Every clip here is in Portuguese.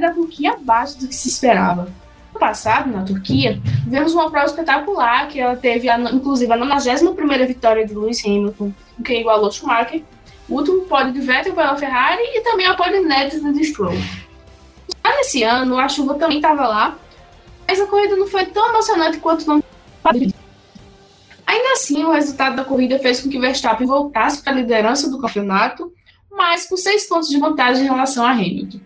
da Turquia abaixo do que se esperava. No passado, na Turquia, vemos uma prova espetacular que ela teve, a, inclusive, a 91 vitória de Lewis Hamilton, que igualou Schumacher, o último pódio de Vettel pela Ferrari e também a pódio inédita de Stroll. Já nesse ano, a chuva também estava lá, mas a corrida não foi tão emocionante quanto não Ainda assim, o resultado da corrida fez com que Verstappen voltasse para a liderança do campeonato, mas com seis pontos de vantagem em relação a Hamilton.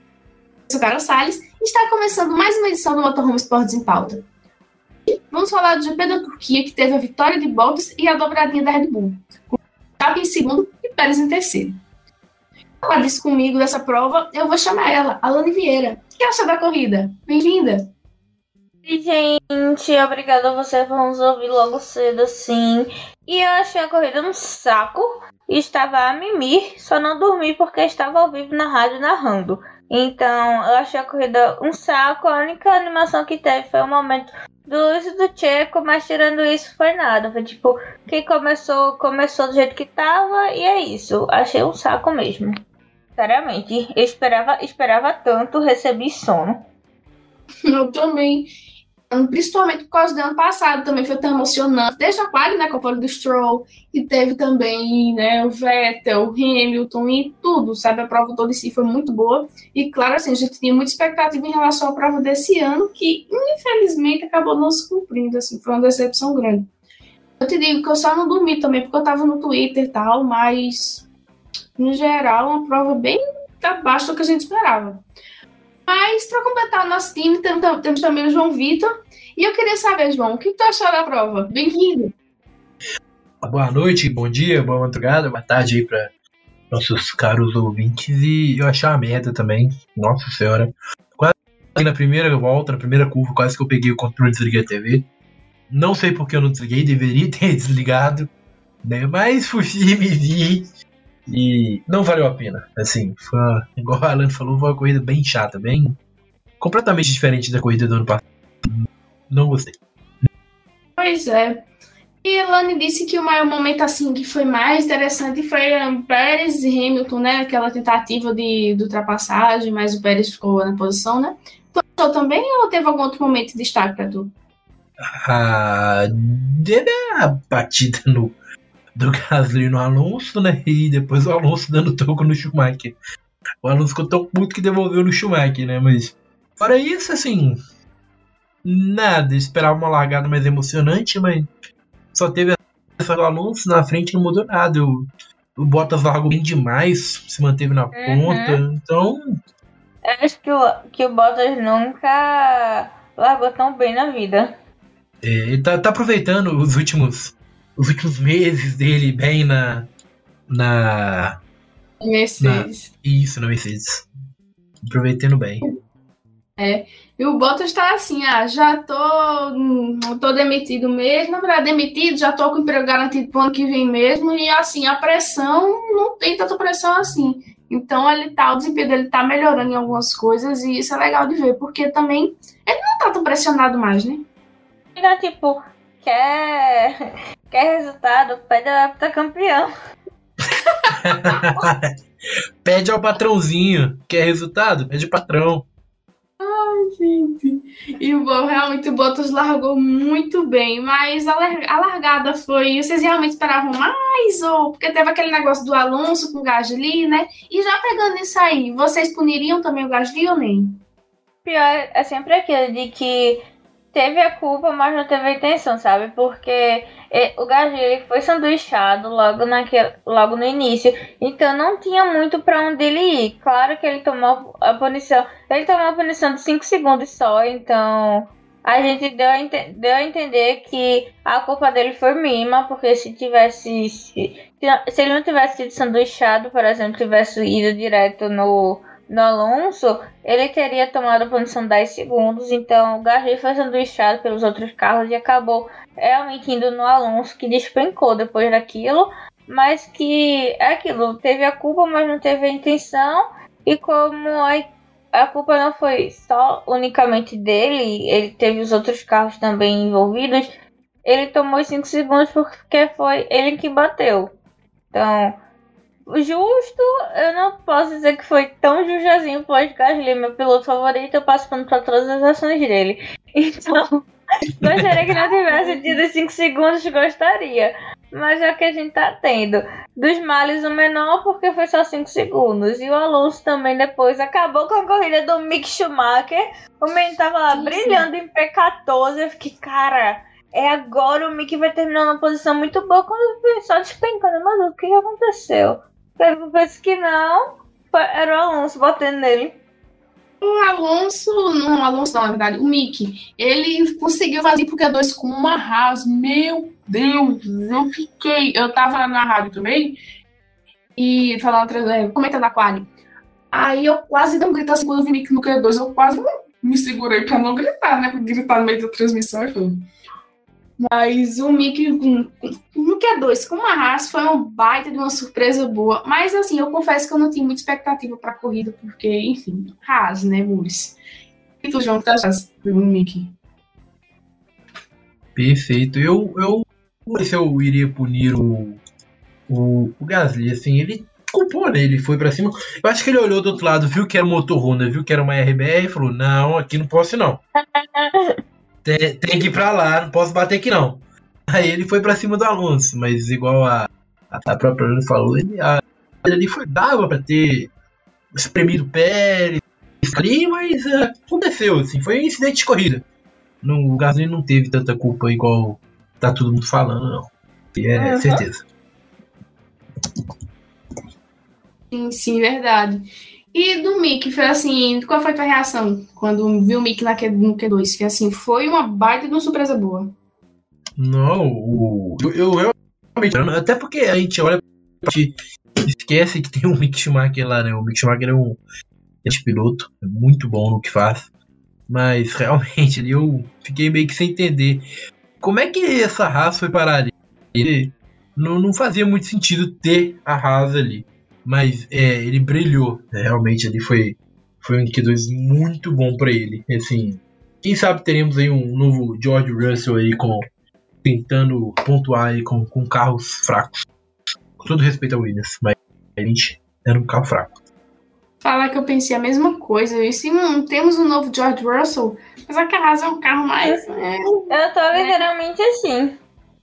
Sou Carol Salles e está começando mais uma edição do Motorhome Sports em Pauta. Vamos falar do GP da Turquia, que teve a vitória de Bottas e a dobradinha da Red Bull, com Verstappen em segundo e Pérez em terceiro. Falar disso comigo dessa prova, eu vou chamar ela, Alane Vieira. O que acha da corrida? Bem-vinda! Oi, gente, obrigada a você por nos ouvir logo cedo assim. E eu achei a corrida um saco estava a mimir, só não dormi porque estava ao vivo na rádio narrando. Então, eu achei a corrida um saco. A única animação que teve foi o momento do Luiz e do Checo, mas tirando isso foi nada. Foi tipo, quem começou, começou do jeito que tava e é isso. Achei um saco mesmo. Sinceramente, eu esperava, esperava tanto, recebi sono. Eu também principalmente por causa do ano passado, também foi tão emocionante. Desde a quali, né, com a pole do Stroll, e teve também, né, o Vettel, o Hamilton e tudo, sabe? A prova toda em si foi muito boa. E, claro, assim, a gente tinha muita expectativa em relação à prova desse ano, que, infelizmente, acabou não se cumprindo, assim, foi uma decepção grande. Eu te digo que eu só não dormi também, porque eu tava no Twitter e tal, mas, no geral, uma prova bem abaixo do que a gente esperava. Mas, para completar o nosso time, temos também o João Vitor. E eu queria saber, João, o que tu achou da prova? Bem-vindo! Boa noite, bom dia, boa madrugada, boa tarde aí para nossos caros ouvintes. E eu achei uma merda também, nossa senhora. Quase na primeira volta, na primeira curva, quase que eu peguei o controle e desliguei a TV. Não sei porque eu não desliguei, deveria ter desligado, né? Mas e vi e não valeu a pena. Assim, foi, uma, igual o Alan falou, foi uma corrida bem chata, bem. completamente diferente da corrida do ano passado. Não gostei. Pois é. E a Lani disse que o maior momento assim que foi mais interessante foi Pérez e Hamilton, né? Aquela tentativa de, de ultrapassagem, mas o Pérez ficou na posição, né? Tu achou também ou teve algum outro momento de destaque para tu? Ah, teve a batida no do Gasly no Alonso, né? E depois o Alonso dando toco no Schumacher. O Alonso ficou tão puto que devolveu no Schumacher, né? Mas fora isso, assim, nada. esperava uma largada mais emocionante, mas só teve essa do Alonso na frente não mudou nada. O, o Bottas largou bem demais, se manteve na uhum. ponta. Então. Eu acho que o, que o Bottas nunca largou tão bem na vida. É, ele tá, tá aproveitando os últimos os últimos meses dele bem na. Na. Mercedes. Na, isso, na Mercedes. Aproveitando bem. É. E o Bottas tá assim, ah, já tô, hum, tô demitido mesmo, na verdade, demitido, já tô com emprego garantido pro ano que vem mesmo, e assim, a pressão, não tem tanta pressão assim. Então ele tá, o desempenho dele tá melhorando em algumas coisas, e isso é legal de ver, porque também ele não tá tão pressionado mais, né? Então, tipo, quer, quer resultado, pede ao campeão. pede ao patrãozinho. Quer resultado? Pede o patrão. Ai, gente. E o realmente o Bottas largou muito bem, mas a, a largada foi. Vocês realmente esperavam mais? Ou porque teve aquele negócio do Alonso com o Gasly, né? E já pegando isso aí, vocês puniriam também o Gasly ou nem? Pior é sempre aquele de que teve a culpa, mas não teve a intenção, sabe? Porque o Gasly ele foi sanduichado logo, naquele, logo no início, então não tinha muito para onde ele ir. Claro que ele tomou a punição, ele tomou a punição de 5 segundos só, então a gente deu a, deu a entender que a culpa dele foi mínima, porque se tivesse. Se, se ele não tivesse sido sanduichado, por exemplo, tivesse ido direto no no Alonso, ele teria tomado a posição 10 segundos, então o Gasly foi sanduichado pelos outros carros e acabou realmente indo no Alonso, que despencou depois daquilo, mas que é aquilo, teve a culpa, mas não teve a intenção, e como a, a culpa não foi só unicamente dele, ele teve os outros carros também envolvidos, ele tomou 5 segundos porque foi ele que bateu. Então, justo, eu não posso dizer que foi tão jujazinho pro Edgar Gasly, meu piloto favorito, eu passo pano pra todas as ações dele. Então, gostaria que não tivesse tido 5 segundos, gostaria. Mas é o que a gente tá tendo. Dos males o menor, porque foi só 5 segundos. E o Alonso também depois acabou com a corrida do Mick Schumacher. O menino tava lá sim, brilhando em P14. Eu fiquei, cara, é agora o Mick vai terminar numa posição muito boa quando só despencando. Mas o que aconteceu? Eu penso que não. Era o Alonso batendo nele. O Alonso, não, o Alonso não, na verdade, o Mickey, ele conseguiu fazer porque dois com uma Haas. Meu Deus, eu fiquei. Eu tava na rádio também e falando, comentando a quali. Aí eu quase dei um grito assim quando eu vi Mickey no Q2, eu quase me segurei pra não gritar, né? Porque gritar no meio da transmissão é tudo. Mas o Mickey no Q2 com uma raça foi um baita de uma surpresa boa. Mas assim, eu confesso que eu não tinha muita expectativa para a corrida, porque, enfim, Haas, né, Muris? E tu, João, que tá do Mickey? Perfeito. Eu, eu não sei se eu iria punir o, o, o Gasly, assim, ele culpou, né? Ele foi para cima. Eu acho que ele olhou do outro lado, viu que era motor Honda, viu que era uma RBR e falou: Não, aqui não posso não. tem, tem que ir pra lá, não posso bater aqui não. Aí ele foi pra cima do Alonso, mas igual a, a própria Ana falou, ele, a, ali foi, dava pra ter espremido o Pérez ali, mas é, aconteceu, assim, foi um incidente de corrida. No, o Gasly não teve tanta culpa igual tá todo mundo falando, não. É uhum. certeza. Sim, sim, verdade. E do Mickey, foi assim, qual foi a tua reação quando viu o na Q, no Q2? Que assim, foi uma baita de uma surpresa boa. Não, o, eu, eu realmente, até porque a gente olha, a gente esquece que tem um Mick Schumacher lá, né? O Mick Schumacher é um piloto, é muito bom no que faz. Mas realmente eu fiquei meio que sem entender como é que essa raça foi parar ali. Não, não fazia muito sentido ter a raça ali. Mas é, ele brilhou. Né? Realmente ali foi, foi um Q2 muito bom para ele. Assim, quem sabe teremos aí um novo George Russell aí com tentando pontuar aí com, com carros fracos. Com todo respeito ao Williams, mas a gente era um carro fraco. Falar que eu pensei a mesma coisa. E se não temos um novo George Russell, mas a casa é um carro mais. É, eu tô literalmente assim.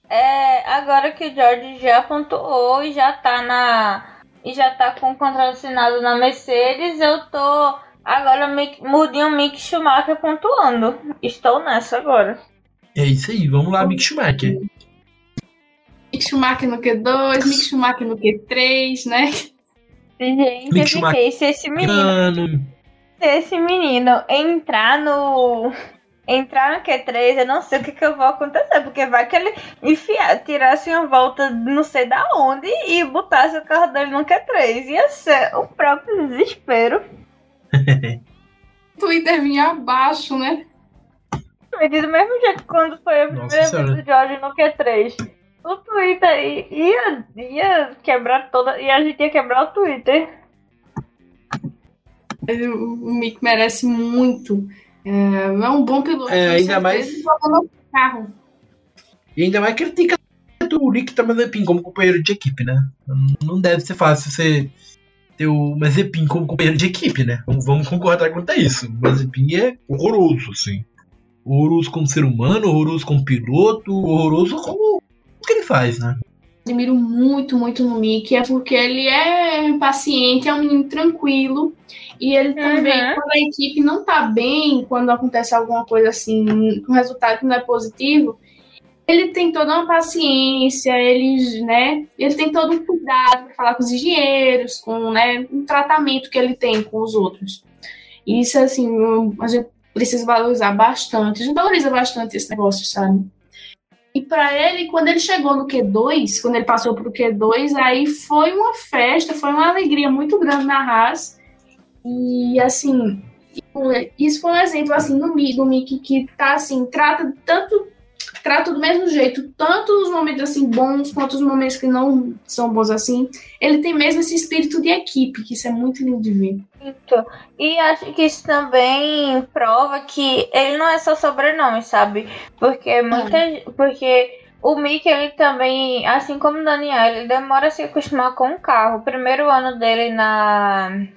É, agora que o George já pontuou e já tá na e já tá com o contrato assinado na Mercedes, eu tô agora mudinho Mick Schumacher pontuando. Estou nessa agora. É isso aí, vamos lá, Mick Schumacher. Mick Schumacher no Q2, Mick Schumacher no Q3, né? Gente, Mick eu fiquei, se esse menino. Se esse menino entrar no entrar no Q3, eu não sei o que, que eu vou acontecer, porque vai que ele enfiar, tirasse uma volta não sei da onde e botasse o carro dele no Q3. Ia ser o próprio desespero. Twitter vinha abaixo, né? Do mesmo jeito quando foi a primeira vez do George no Q3. O Twitter ia, ia quebrar toda. E a gente ia quebrar o Twitter. O Mick merece muito é, é um bom piloto. É, ainda mais. Carro. E ainda mais que ele tem que o Nick Mazepin como companheiro de equipe, né? Não deve ser fácil você ter o Mazepin como companheiro de equipe, né? Vamos, vamos concordar quanto a isso. O Mazepin é horroroso, assim. Horroroso como ser humano, horroroso como piloto, horroroso como o que ele faz, né? Admiro muito, muito no Mickey, é porque ele é paciente, é um menino tranquilo. E ele também, uhum. quando a equipe não tá bem, quando acontece alguma coisa assim, com resultado que não é positivo, ele tem toda uma paciência, ele, né, ele tem todo um cuidado para falar com os engenheiros, com, né, um tratamento que ele tem com os outros. Isso, assim, a gente precisa valorizar bastante, a gente valoriza bastante esse negócio, sabe? E para ele, quando ele chegou no Q2, quando ele passou para o Q2, aí foi uma festa, foi uma alegria muito grande na Haas, e assim, isso foi um exemplo assim do Mickey que tá assim, trata tanto trata do mesmo jeito, tanto os momentos assim bons quanto os momentos que não são bons assim. Ele tem mesmo esse espírito de equipe, que isso é muito lindo de ver. E acho que isso também prova que ele não é só sobrenome, sabe? Porque muita, é. porque o Mick, ele também, assim como o Daniel, ele demora a se acostumar com o carro. O primeiro ano dele na.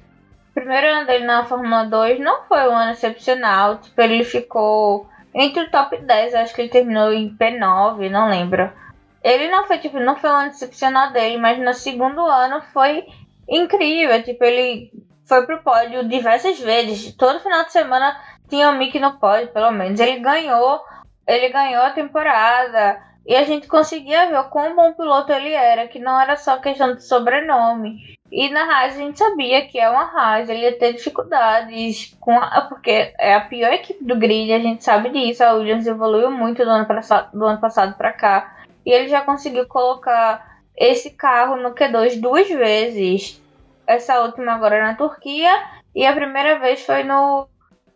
O primeiro ano dele na Fórmula 2 não foi um ano excepcional. Tipo, ele ficou entre o top 10, acho que ele terminou em P9, não lembro. Ele não foi, tipo, não foi um ano excepcional dele, mas no segundo ano foi incrível. Tipo, ele foi pro pódio diversas vezes. Todo final de semana tinha o Mick no pódio, pelo menos. Ele ganhou, ele ganhou a temporada. E a gente conseguia ver o quão bom piloto ele era, que não era só questão de sobrenome. E na Haas a gente sabia que é uma Haas, ele ia ter dificuldades com a, porque é a pior equipe do grid, a gente sabe disso. A Williams evoluiu muito do ano, passado, do ano passado para cá. E ele já conseguiu colocar esse carro no Q2 duas vezes. Essa última agora na Turquia e a primeira vez foi no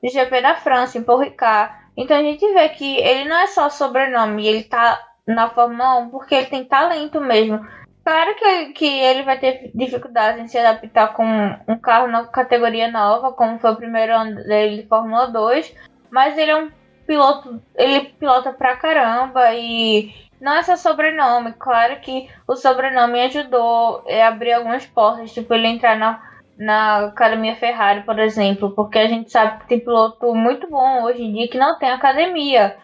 GP da França, em Paul Ricard. Então a gente vê que ele não é só sobrenome, ele tá na Fórmula 1 porque ele tem talento mesmo. Claro que, que ele vai ter dificuldade em se adaptar com um carro na categoria nova, como foi o primeiro ano dele de Fórmula 2, mas ele é um piloto, ele pilota pra caramba e não é só sobrenome. Claro que o sobrenome ajudou a abrir algumas portas, tipo ele entrar na, na academia Ferrari, por exemplo, porque a gente sabe que tem piloto muito bom hoje em dia que não tem academia.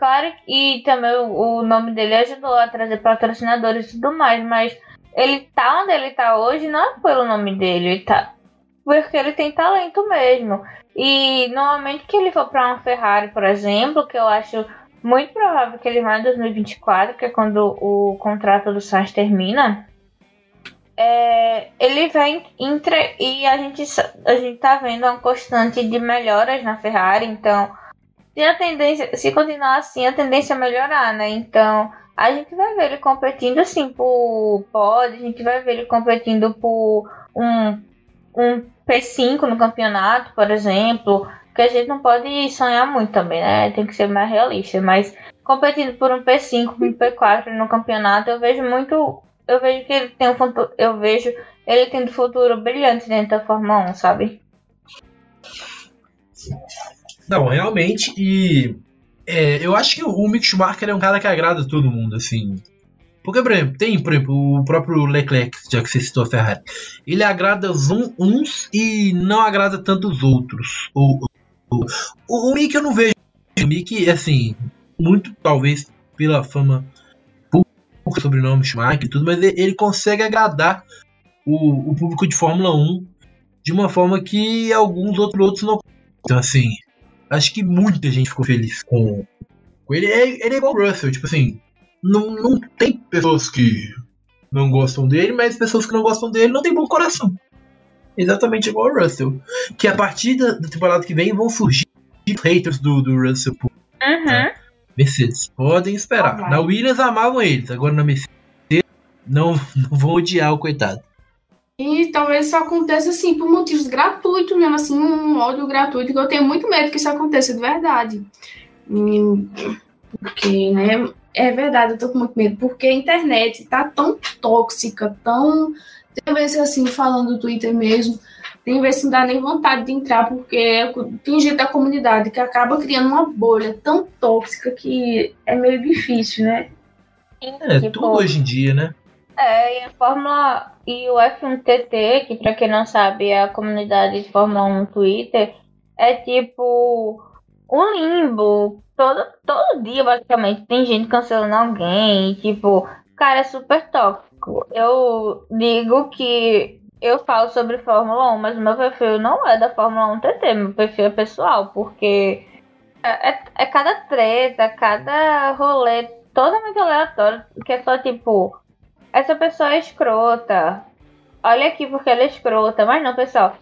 Claro, e também o, nome dele ajudou a trazer patrocinadores e tudo mais, mas ele tá onde ele tá hoje não é pelo nome dele, ele tá porque ele tem talento mesmo. E normalmente que ele for para uma Ferrari, por exemplo, que eu acho muito provável que ele vá em 2024, que é quando o contrato do Sainz termina, é, ele vem entre e a gente a gente tá vendo uma constante de melhoras na Ferrari, então se a tendência, se continuar assim, a tendência é melhorar, né? Então, a gente vai ver ele competindo assim por pod, a gente vai ver ele competindo por um, um P5 no campeonato, por exemplo, que a gente não pode sonhar muito também, né? Tem que ser mais realista, mas competindo por um P5, um P4 no campeonato, eu vejo muito, eu vejo que ele tem um futuro, eu vejo ele tendo futuro brilhante dentro da Fórmula 1, sabe? Não, realmente, e é, eu acho que o Mick Schumacher é um cara que agrada todo mundo, assim. Porque, por exemplo, tem, por exemplo, o próprio Leclerc, já que você citou a Ferrari. Ele agrada uns e não agrada tanto os outros. O, o, o, o Mick eu não vejo. O Mick, assim, muito talvez pela fama por sobrenome Schumacher e tudo, mas ele, ele consegue agradar o, o público de Fórmula 1 de uma forma que alguns outros, outros não. Então, assim, acho que muita gente ficou feliz com, com ele. É, ele é igual o Russell, tipo assim, não, não tem pessoas que não gostam dele, mas pessoas que não gostam dele não tem bom coração. Exatamente igual o Russell. Que a partir da, da temporada que vem vão surgir haters do, do Russell. Uhum. Tá? Mercedes. Podem esperar. Na Williams amavam eles, agora na Mercedes não, não vão odiar o coitado. E talvez isso aconteça assim por motivos gratuitos mesmo, assim, um ódio gratuito, que eu tenho muito medo que isso aconteça de verdade. Porque, né, é verdade, eu tô com muito medo, porque a internet tá tão tóxica, tão. Tem vezes assim, falando do Twitter mesmo, tem vezes que não dá nem vontade de entrar, porque tem gente da comunidade que acaba criando uma bolha tão tóxica que é meio difícil, né? É, tipo, tudo hoje em dia, né? É, e a Fórmula e o F1TT, que para quem não sabe é a comunidade de Fórmula 1 no Twitter, é tipo um limbo. Todo, todo dia, basicamente, tem gente cancelando alguém. E, tipo, cara, é super tóxico. Eu digo que eu falo sobre Fórmula 1, mas o meu perfil não é da Fórmula 1 TT, meu perfil é pessoal, porque é, é, é cada treta, cada rolê totalmente aleatório, que é só tipo essa pessoa é escrota. Olha aqui porque ela é escrota. Mas não, pessoal.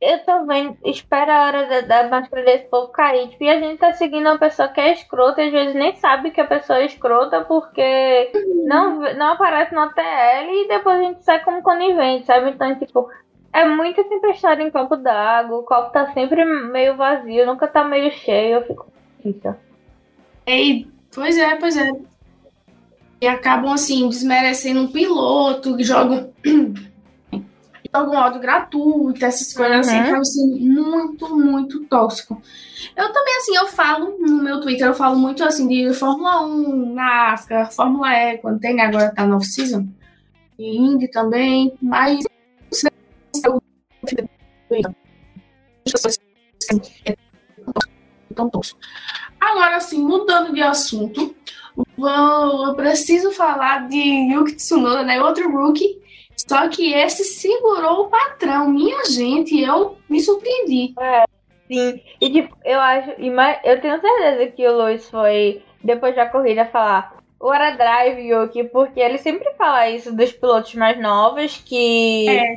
Eu vendo, espera a hora da, da máscara desse povo cair. Tipo, e a gente tá seguindo uma pessoa que é escrota e às vezes nem sabe que a pessoa é escrota porque não, não aparece no TL e depois a gente sai como conivente, sabe? Então, tipo, é muita tempestade em copo d'água, o copo tá sempre meio vazio, nunca tá meio cheio, eu fico. Eita. Ei, pois é, pois é e acabam assim desmerecendo um piloto, jogam algum ódio gratuito, essas coisas assim, Uhum. acaba sendo muito, muito tóxico. Eu também, assim, eu falo no meu Twitter, eu falo muito assim de Fórmula 1, NASCAR, Fórmula E, quando tem agora tá no off-season, e Indy também, mas tão tóxico. Agora, assim, mudando de assunto, vou, eu preciso falar de Yuki Tsunoda, né? Outro rookie. Só que esse segurou o patrão. Minha gente, eu me surpreendi. Sim, e tipo, eu acho, eu tenho certeza que o Luiz foi, depois da corrida, falar What a drive, Yuki, porque ele sempre fala isso dos pilotos mais novos que, É.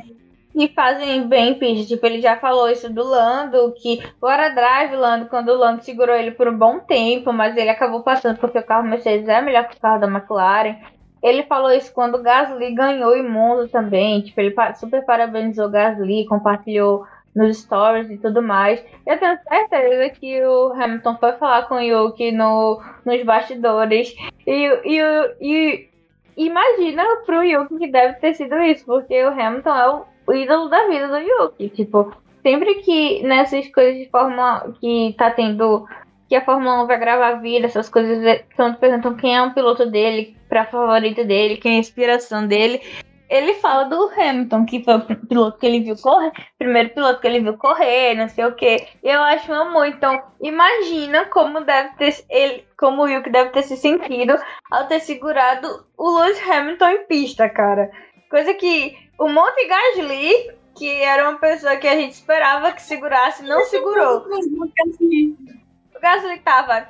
que fazem bem em pista. Tipo, ele já falou isso do Lando, que a drive, Lando, quando o Lando segurou ele por um bom tempo, mas ele acabou passando porque o carro Mercedes é melhor que o carro da McLaren. Ele falou isso quando o Gasly ganhou em Mundo também. Tipo, ele super parabenizou o Gasly, compartilhou nos stories e tudo mais. Eu tenho certeza que o Hamilton foi falar com o Yuki no, nos bastidores. E, e, o- e imagina pro Yuki que deve ter sido isso, porque o Hamilton é o, o ídolo da vida do Yuki. Tipo, sempre que nessas coisas de Fórmula que tá tendo. Que a Fórmula 1 vai gravar vídeo, essas coisas, é, quando perguntam quem é um piloto dele, pra favorito dele, quem é a inspiração dele. Ele fala do Hamilton, que foi o piloto que ele viu correr, primeiro piloto que ele viu correr, não sei o que. Eu acho muito. Então, imagina como deve ter ele, como o Yuki deve ter se sentido ao ter segurado o Lewis Hamilton em pista, cara. Coisa que o Monte Gasly, que era uma pessoa que a gente esperava que segurasse, não segurou. O Gasly tava.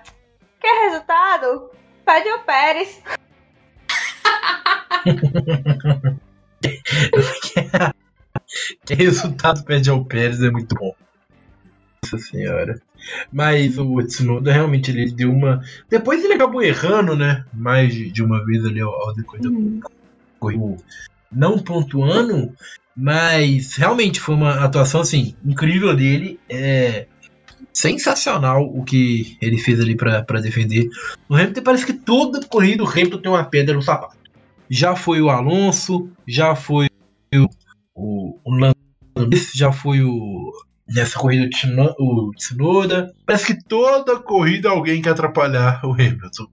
Quer resultado? Pede o Pérez. Que resultado pede ao Pérez é muito bom. Nossa senhora. Mas o Tsunoda realmente ele deu uma. Depois ele acabou errando, né? Mais de uma vez ali ao, ao decorrer Uhum. da corrida. Não pontuando, mas realmente foi uma atuação assim, incrível dele. É sensacional o que ele fez ali pra defender. O Hamilton parece que toda corrida o Hamilton tem uma pedra no sapato. Já foi o Alonso, já foi o, o, o Lando, já foi o. Nessa corrida o Tsunoda. Parece que toda corrida alguém quer atrapalhar o Hamilton.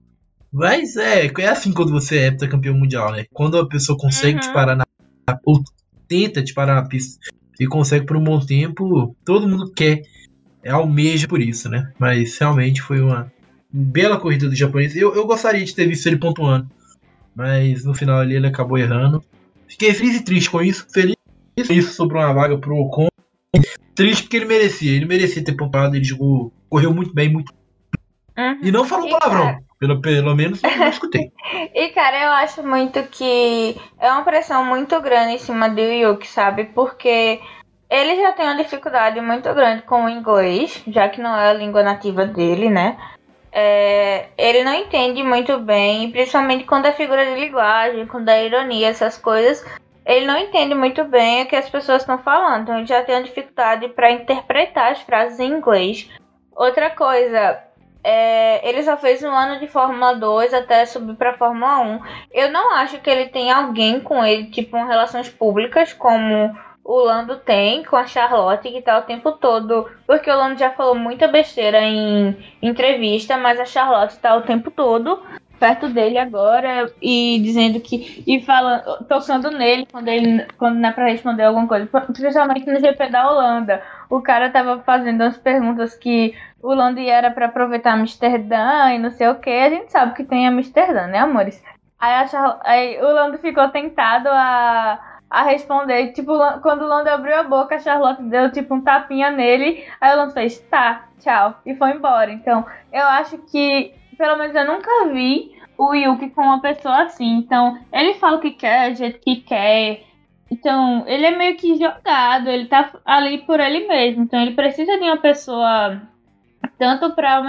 Mas é, é assim quando você é heptacampeão mundial, né? Quando a pessoa consegue Uhum. te parar na. ou tenta te parar na pista e consegue por um bom tempo, todo mundo quer. É almeja por isso, né? Mas realmente foi uma bela corrida do japonês. Eu, eu gostaria de ter visto ele pontuando. Mas no final ali ele acabou errando. Fiquei feliz e triste com isso. Feliz com isso sobrou uma vaga pro Ocon. Triste porque ele merecia. Ele merecia ter pontuado. Ele jogou, correu muito bem, muito. Uhum. E não falou palavrão. Pelo, pelo menos eu não escutei. E, cara, eu acho muito que é uma pressão muito grande em cima do Yuki, sabe? Porque ele já tem uma dificuldade muito grande com o inglês, já que não é a língua nativa dele, né? É, ele não entende muito bem, principalmente quando é figura de linguagem, quando é ironia, essas coisas. Ele não entende muito bem o que as pessoas estão falando, então ele já tem uma dificuldade para interpretar as frases em inglês. Outra coisa, é, ele só fez um ano de Fórmula 2 até subir pra Fórmula 1. Eu não acho que ele tem alguém com ele, tipo, em relações públicas, como o Lando tem com a Charlotte, que tá o tempo todo. Porque o Lando já falou muita besteira em entrevista, mas a Charlotte tá o tempo todo perto dele agora e dizendo que. e falando, tocando nele quando ele quando não é pra responder alguma coisa. Principalmente no GP da Holanda. O cara tava fazendo umas perguntas que o Lando era pra aproveitar Amsterdã e não sei o que. A gente sabe que tem Amsterdã, né, amores? Aí, a aí o Lando ficou tentado a, a responder. Tipo, o quando o Lando abriu a boca, a Charlotte deu tipo um tapinha nele. Aí o Lando fez, tá, tchau, e foi embora. Então, eu acho que, pelo menos eu nunca vi o Yuki com uma pessoa assim. Então, ele fala o que quer, do jeito que quer. Então, ele é meio que jogado, ele tá ali por ele mesmo. Então, ele precisa de uma pessoa tanto pra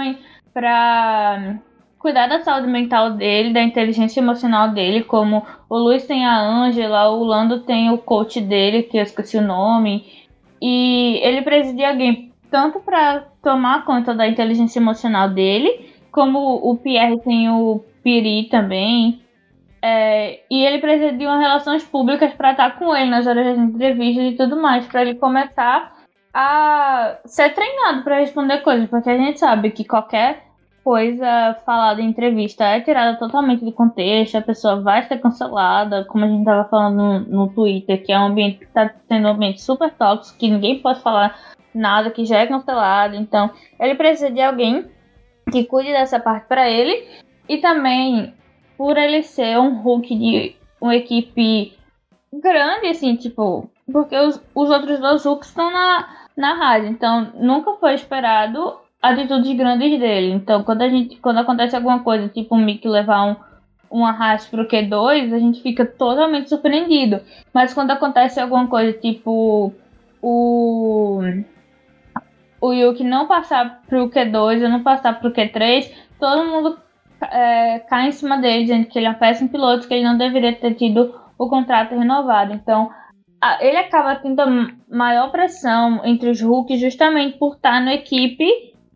cuidar da saúde mental dele, da inteligência emocional dele, como o Luiz tem a Ângela, o Lando tem o coach dele, que eu esqueci o nome. E ele precisa de alguém tanto pra tomar conta da inteligência emocional dele, como o Pierre tem o Piri também. É, e ele precisa de umas relações públicas para estar com ele nas horas das entrevistas e tudo mais, para ele começar a ser treinado para responder coisas, porque a gente sabe que qualquer coisa falada em entrevista é tirada totalmente de contexto, a pessoa vai ser cancelada, como a gente estava falando no, no, Twitter, que é um ambiente que está sendo um ambiente super tóxico, que ninguém pode falar nada, que já é cancelado. Então, ele precisa de alguém que cuide dessa parte para ele e também por ele ser um Hulk de uma equipe grande, assim, tipo, porque os, os outros dois Hulks estão na, na rádio, então nunca foi esperado atitudes grandes dele. Então, quando a gente, quando acontece alguma coisa, tipo o Mickey levar um, um arrasto pro Q2, a gente fica totalmente surpreendido. Mas quando acontece alguma coisa, tipo o o Yuki não passar pro Q2 ou não passar pro Q3, todo mundo é, cai em cima dele, dizendo que ele é um péssimo piloto, que ele não deveria ter tido o contrato renovado. Então, a, ele acaba tendo maior pressão entre os Hulk justamente por estar na equipe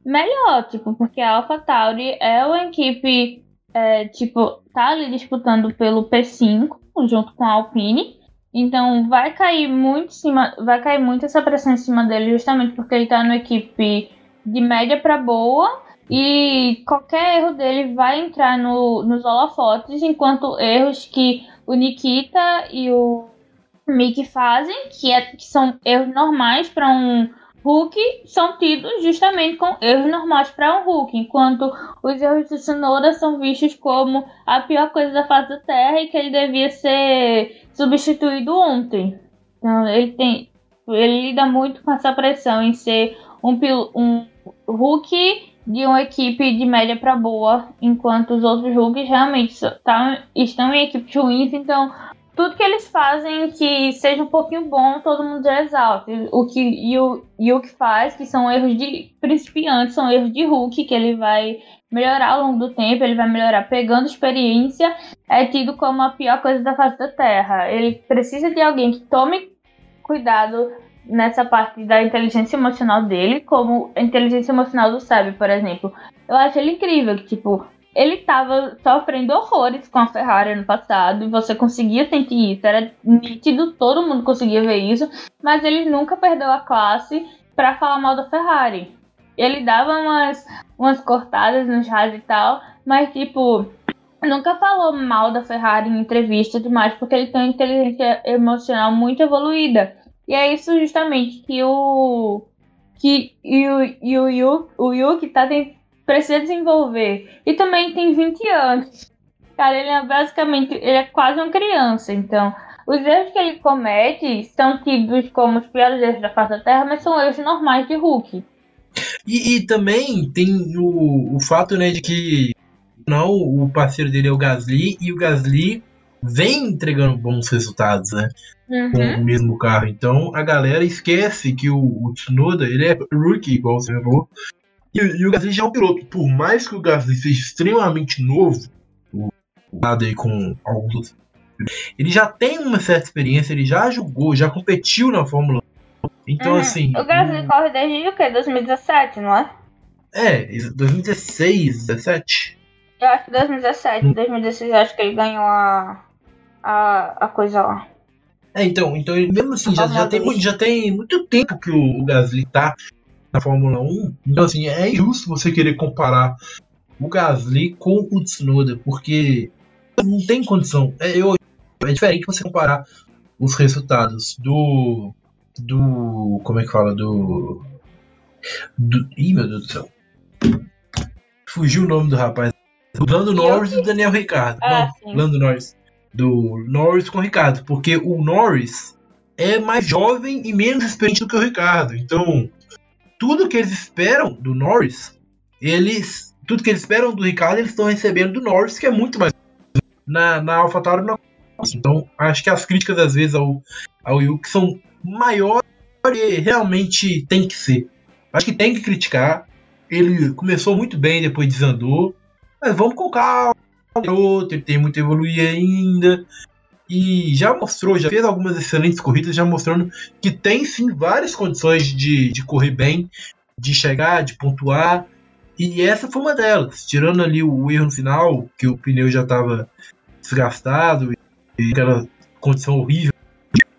melhor, tipo, porque a AlphaTauri é uma equipe, é, tipo, tá ali disputando pelo P5 junto com a Alpine. Então vai cair muito cima, vai cair muito essa pressão em cima dele justamente porque ele tá numa equipe de média para boa e qualquer erro dele vai entrar no, nos holofotes, enquanto erros que o Nikita e o Mickey fazem, que, é, que são erros normais para um Hulk são tidos justamente com erros normais para um Hulk, enquanto os erros de Tsunoda são vistos como a pior coisa da face da Terra e que ele devia ser substituído ontem. Então, ele tem ele lida muito com essa pressão em ser um, um Hulk de uma equipe de média para boa, enquanto os outros Hulks realmente tá, estão em equipes ruins, então tudo que eles fazem que seja um pouquinho bom, todo mundo já exalta. O que e o, e o que faz, que são erros de principiantes, são erros de Hulk, que ele vai melhorar ao longo do tempo, ele vai melhorar pegando experiência, é tido como a pior coisa da face da Terra. Ele precisa de alguém que tome cuidado nessa parte da inteligência emocional dele, como a inteligência emocional do Sabe, por exemplo. Eu acho ele incrível, que, tipo, ele estava sofrendo horrores com a Ferrari no passado e você conseguia sentir isso, era nítido, todo mundo conseguia ver isso, mas ele nunca perdeu a classe para falar mal da Ferrari. Ele dava umas, umas cortadas nos rádios e tal, mas tipo, nunca falou mal da Ferrari em entrevista e tudo mais, porque ele tem uma inteligência emocional muito evoluída. E é isso justamente que o que e o, e o, Yuki, o Yuki tá tentando precisa desenvolver. E também tem 20 anos. Cara, ele é basicamente, ele é quase uma criança, então os erros que ele comete são tidos como os piores erros da face da Terra, mas são erros normais de Hulk. E, e também tem o, o fato, né, de que não o parceiro dele é o Gasly e o Gasly vem entregando bons resultados, né? Uhum. Com o mesmo carro. Então a galera esquece que o, o Tsunoda, ele é rookie, igual você falou, e, e, o Gasly já é um piloto. Por mais que o Gasly seja extremamente novo, o lado aí com alguns outros, ele já tem uma certa experiência, ele já jogou, já competiu na Fórmula 1. Então, uhum. assim. O Gasly um... corre desde o quê? 2017, não é? É, 2016, 17. Eu acho que 2017, hum. 2016 eu acho que ele ganhou a. a, a coisa lá. É, então, então mesmo assim, já, já, tem, já tem muito tempo que o, o Gasly tá na Fórmula 1. Então, assim, é injusto você querer comparar o Gasly com o Tsunoda, porque não tem condição. É, eu, é diferente você comparar os resultados do. Do. Como é que fala? Do. do ih, meu Deus do céu. Fugiu o nome do rapaz. Do Lando Norris e do Daniel Ricardo. Ah, não, sim. Lando Norris. Do Norris com o Ricardo. Porque o Norris é mais jovem e menos experiente do que o Ricardo. Então, tudo que eles esperam do Norris, eles. Tudo que eles esperam do Ricardo, eles estão recebendo do Norris, que é muito mais. Na, na AlphaTauri não. Então, acho que as críticas, às vezes, ao, ao Yuki são maiores que realmente tem que ser. Acho que tem que criticar. Ele começou muito bem, depois desandou. Mas vamos com calma. Outro, ele tem muito a evoluir ainda e já mostrou, já fez algumas excelentes corridas, já mostrando que tem sim várias condições de, de correr bem, de chegar, de pontuar. E essa foi uma delas. Tirando ali o erro no final, que o pneu já estava desgastado e aquela condição horrível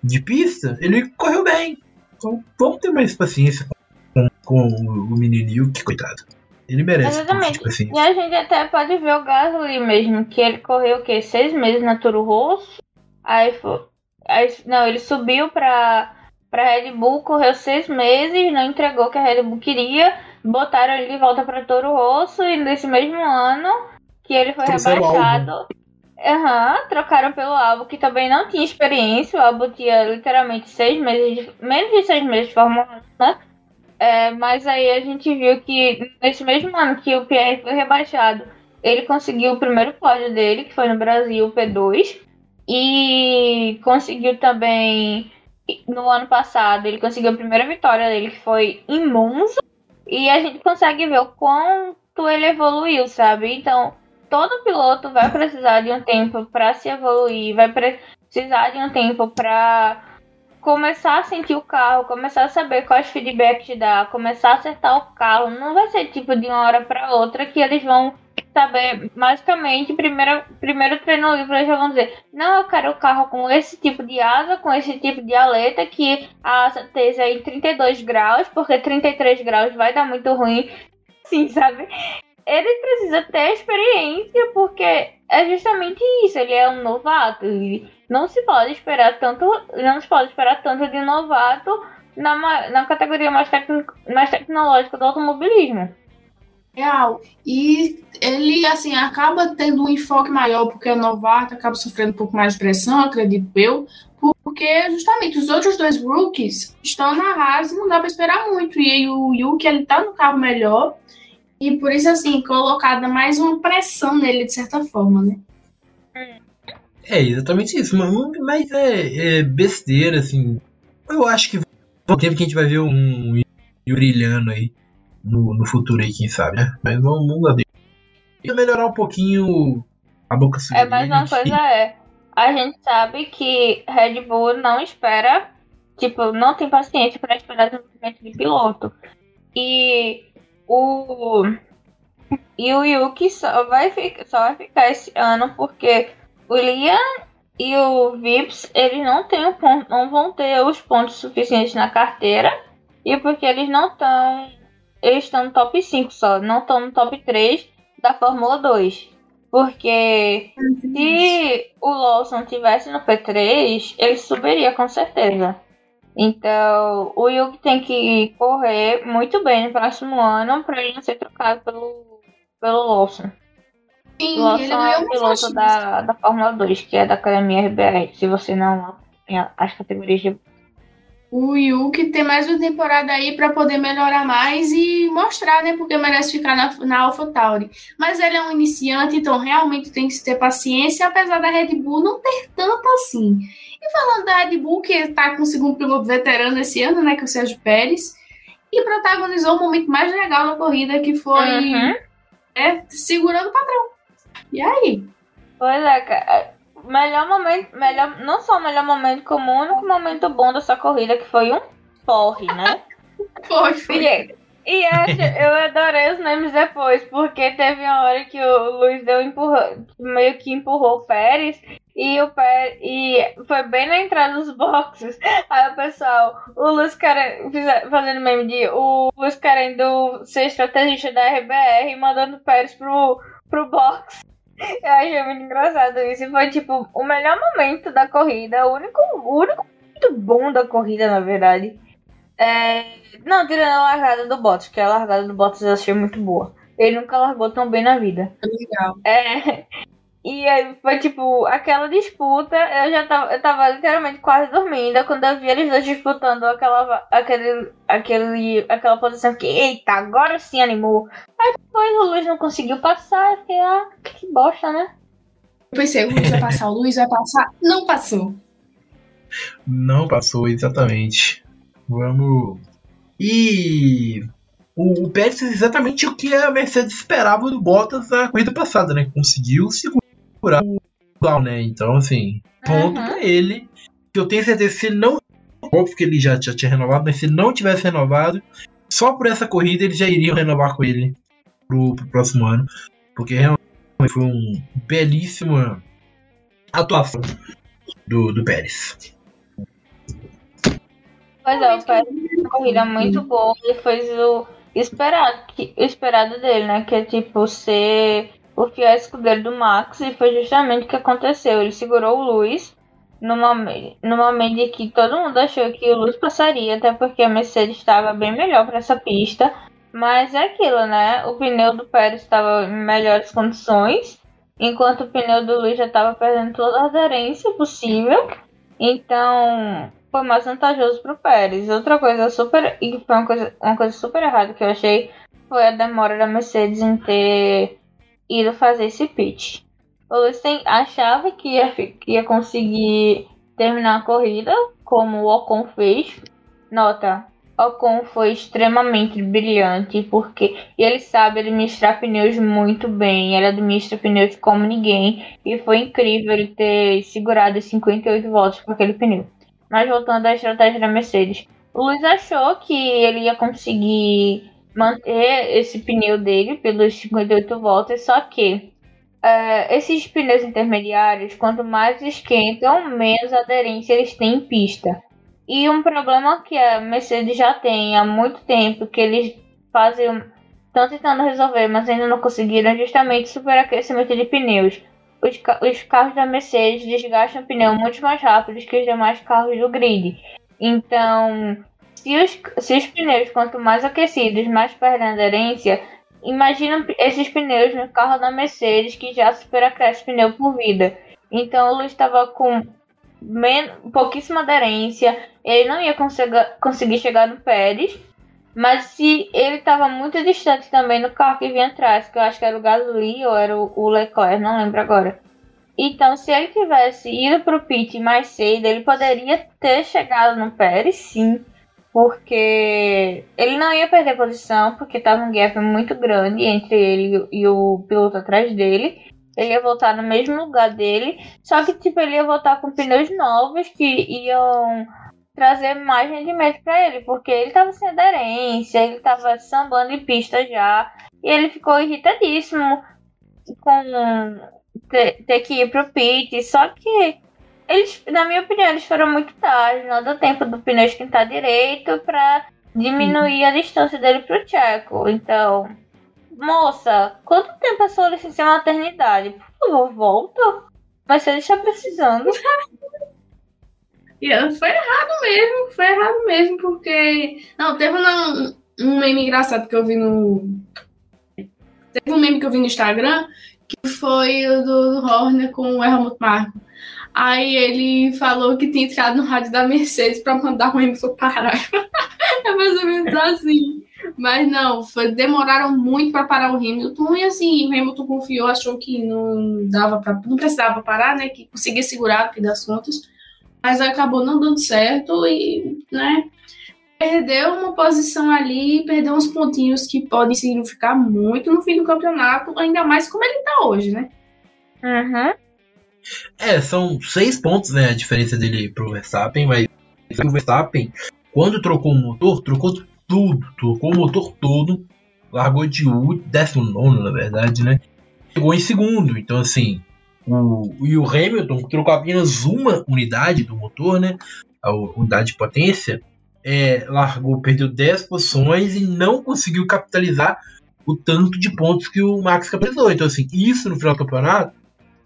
de pista, ele correu bem. Então vamos ter mais paciência com, com o menino Yuki, coitado. Ele merece. Exatamente. Um paciência. E a gente até pode ver o Gasly mesmo, que ele correu o quê? Seis meses na Toro Rosso. Aí foi. Aí, não, ele subiu pra, pra Red Bull, correu seis meses, não entregou o que a Red Bull queria. Botaram ele de volta pra Toro Rosso e nesse mesmo ano que ele foi Trouxeram rebaixado. Aham, trocaram pelo Albo, que também não tinha experiência. O Albo tinha literalmente seis meses, de, menos de seis meses de Fórmula 1, né? É, mas aí a gente viu que nesse mesmo ano que o Pierre foi rebaixado, ele conseguiu o primeiro pódio dele, que foi no Brasil, o P2. E conseguiu também, no ano passado, ele conseguiu a primeira vitória dele, que foi em Monza. E a gente consegue ver o quanto ele evoluiu, sabe? Então, todo piloto vai precisar de um tempo para se evoluir, vai precisar de um tempo para começar a sentir o carro, começar a saber quais feedbacks dar, começar a acertar o carro. Não vai ser tipo de uma hora para outra que eles vão saber, basicamente, primeiro, primeiro treino livre eles já vão dizer, não, eu quero o carro com esse tipo de asa, com esse tipo de aleta, que a asa esteja em 32 graus, porque 33 graus vai dar muito ruim. Sim, sabe? Ele precisa ter experiência, porque é justamente isso, ele é um novato. E não se pode esperar tanto. Não se pode esperar tanto de novato na, na categoria mais, tecno, mais tecnológica do automobilismo. Real. E ele, assim, acaba tendo um enfoque maior, porque é novato, acaba sofrendo um pouco mais de pressão, acredito eu, porque justamente os outros dois rookies estão na Haas e não dá para esperar muito. E aí o Yuki, ele tá no carro melhor, e por isso, assim, colocada mais uma pressão nele, de certa forma, né? É exatamente isso, mano. Mas é, é besteira, assim. Eu acho que vai ter tempo que a gente vai ver um Yuri brilhando aí no, no futuro aí, quem sabe, né? Mas vamos, vamos ver. E melhorar um pouquinho a boca suja. É, mas uma coisa é, a gente sabe que Red Bull não espera, tipo, não tem paciência para esperar desenvolvimento de piloto. E o e o Yuki só vai ficar, só vai ficar esse ano porque o Liam e o Vips, eles não têm o ponto, não vão ter os pontos suficientes na carteira e porque eles não estão eles estão no top 5 só, não estão no top 3 da Fórmula 2. Porque se o Lawson tivesse no P3, ele subiria com certeza. Então, o Yuki tem que correr muito bem no próximo ano para ele não ser trocado pelo, pelo Lawson. Sim, O Lawson ele é o piloto da, da Fórmula 2, que é da Academia RBR. Se você não acompanha as categorias de. O Yuki tem mais uma temporada aí para poder melhorar mais e mostrar, né? Porque merece ficar na, na AlphaTauri. Mas ele é um iniciante, então realmente tem que ter paciência, apesar da Red Bull não ter tanto assim. E falando da Red Bull, que está com o segundo piloto veterano esse ano, né? Que é o Sérgio Pérez, e protagonizou o momento mais legal da corrida, que foi Uhum. é, segurando o patrão. E aí? Pois é, cara. Melhor momento, melhor, não só o melhor momento, como o único momento bom dessa corrida, que foi um porre, né? Foi, foi. E, e acho, eu adorei os memes depois, porque teve uma hora que o Luiz deu meio que empurrou o Pérez, e o Pérez, e foi bem na entrada dos boxes. Aí o pessoal, o Luiz querendo, fazendo meme de o Luiz querendo ser estrategista da RBR e mandando o Pérez pro, pro box. Eu achei muito engraçado isso. Foi tipo o melhor momento da corrida, o único, o único muito bom da corrida, na verdade. É, Não, tirando a largada do Bottas, que a largada do Bottas eu achei muito boa. Ele nunca largou tão bem na vida. Legal. É. E aí foi tipo, aquela disputa, eu já tava, eu tava literalmente quase dormindo quando eu vi eles dois disputando aquela, aquele, aquele, aquela posição que, eita, agora sim animou. Aí depois o Luiz não conseguiu passar, eu fiquei, ah, que bosta, né? Eu pensei, o Luiz vai passar, o Luiz vai passar. Não passou. Não passou, exatamente. Vamos. E. O, o Pérez fez exatamente o que a Mercedes esperava do Bottas na corrida passada, né? Conseguiu segurar o igual, né? Então, assim, ponto Uhum. pra ele. Que eu tenho certeza que se não. Óbvio que ele já, já tinha renovado, mas se não tivesse renovado, só por essa corrida eles já iriam renovar com ele pro, pro próximo ano. Porque realmente foi um belíssimo atuação do, do Pérez. Pois é, o Pérez fez uma corrida muito boa e fez o esperado, que, o esperado dele, né? Que é tipo ser o fiel escudeiro do Max e foi justamente o que aconteceu. Ele segurou o Luiz no momento, no momento em que todo mundo achou que o Luiz passaria, até porque a Mercedes estava bem melhor para essa pista. Mas é aquilo, né? O pneu do Pérez estava em melhores condições, enquanto o pneu do Luiz já estava perdendo toda a aderência possível. Então, foi mais vantajoso para o Pérez. Outra coisa super. E foi uma coisa, uma coisa super errada que eu achei foi a demora da Mercedes em ter ido fazer esse pitch. O Lewis achava que ia, ia conseguir terminar a corrida, como o Ocon fez. Nota, Ocon foi extremamente brilhante porque ele sabe administrar pneus muito bem, ele administra pneus como ninguém e foi incrível ele ter segurado 58 voltas com aquele pneu. Mas voltando à estratégia da Mercedes, o Luiz achou que ele ia conseguir manter esse pneu dele pelos 58 voltas, só que uh, esses pneus intermediários, quanto mais esquentam, menos aderência eles têm em pista. E um problema que a Mercedes já tem há muito tempo, que eles fazem, estão tentando resolver, mas ainda não conseguiram, é justamente superaquecimento de pneus. Os, os carros da Mercedes desgastam pneu muito mais rápido que os demais carros do grid. Então, se os, se os pneus quanto mais aquecidos, mais perdem aderência, imagina esses pneus no carro da Mercedes que já superaquece pneu por vida. Então o Luiz estava com pouquíssima aderência, ele não ia conseguir, conseguir chegar no Pérez, mas se ele estava muito distante também no carro que vinha atrás, que eu acho que era o Gasly ou era o Leclerc, não lembro agora. Então, se ele tivesse ido para o pit mais cedo, ele poderia ter chegado no Pérez, sim, porque ele não ia perder posição, porque estava um gap muito grande entre ele e o piloto atrás dele. Ele ia voltar no mesmo lugar dele, só que tipo ele ia voltar com pneus novos que iam trazer mais rendimento para ele, porque ele tava sem aderência, ele tava sambando em pista já, e ele ficou irritadíssimo com ter, ter que ir pro pit, só que eles, na minha opinião, eles foram muito tarde, não deu tempo do pneu esquentar direito para diminuir a distância dele pro Checo. Então, moça, quanto tempo é sua licença maternidade? Por favor, volta. Mas você está precisando. e foi errado mesmo, foi errado mesmo, porque. Não, teve um, um meme engraçado que eu vi no. Teve um meme que eu vi no Instagram que foi o do, do Horner com o Helmut Marko. Aí ele falou que tinha entrado no rádio da Mercedes para mandar o Hamilton parar. é mais ou menos assim. Mas não, foi, demoraram muito para parar o Hamilton e assim, o Hamilton confiou, achou que não dava para, não precisava parar, né, que conseguia segurar no fim das contas, mas acabou não dando certo e, né, perdeu uma posição ali, perdeu uns pontinhos que podem significar muito no fim do campeonato, ainda mais como ele tá hoje, né? Uhum. É, são seis pontos, né, a diferença dele pro Verstappen, mas o Verstappen, quando trocou o motor, trocou tudo, trocou o motor todo, largou de 19, na verdade, né? Chegou em segundo, então assim, o, e o Hamilton trocou apenas uma unidade do motor, né? A unidade de potência, é, largou, perdeu 10 posições e não conseguiu capitalizar o tanto de pontos que o Max capitalizou. Então, assim, isso no final do campeonato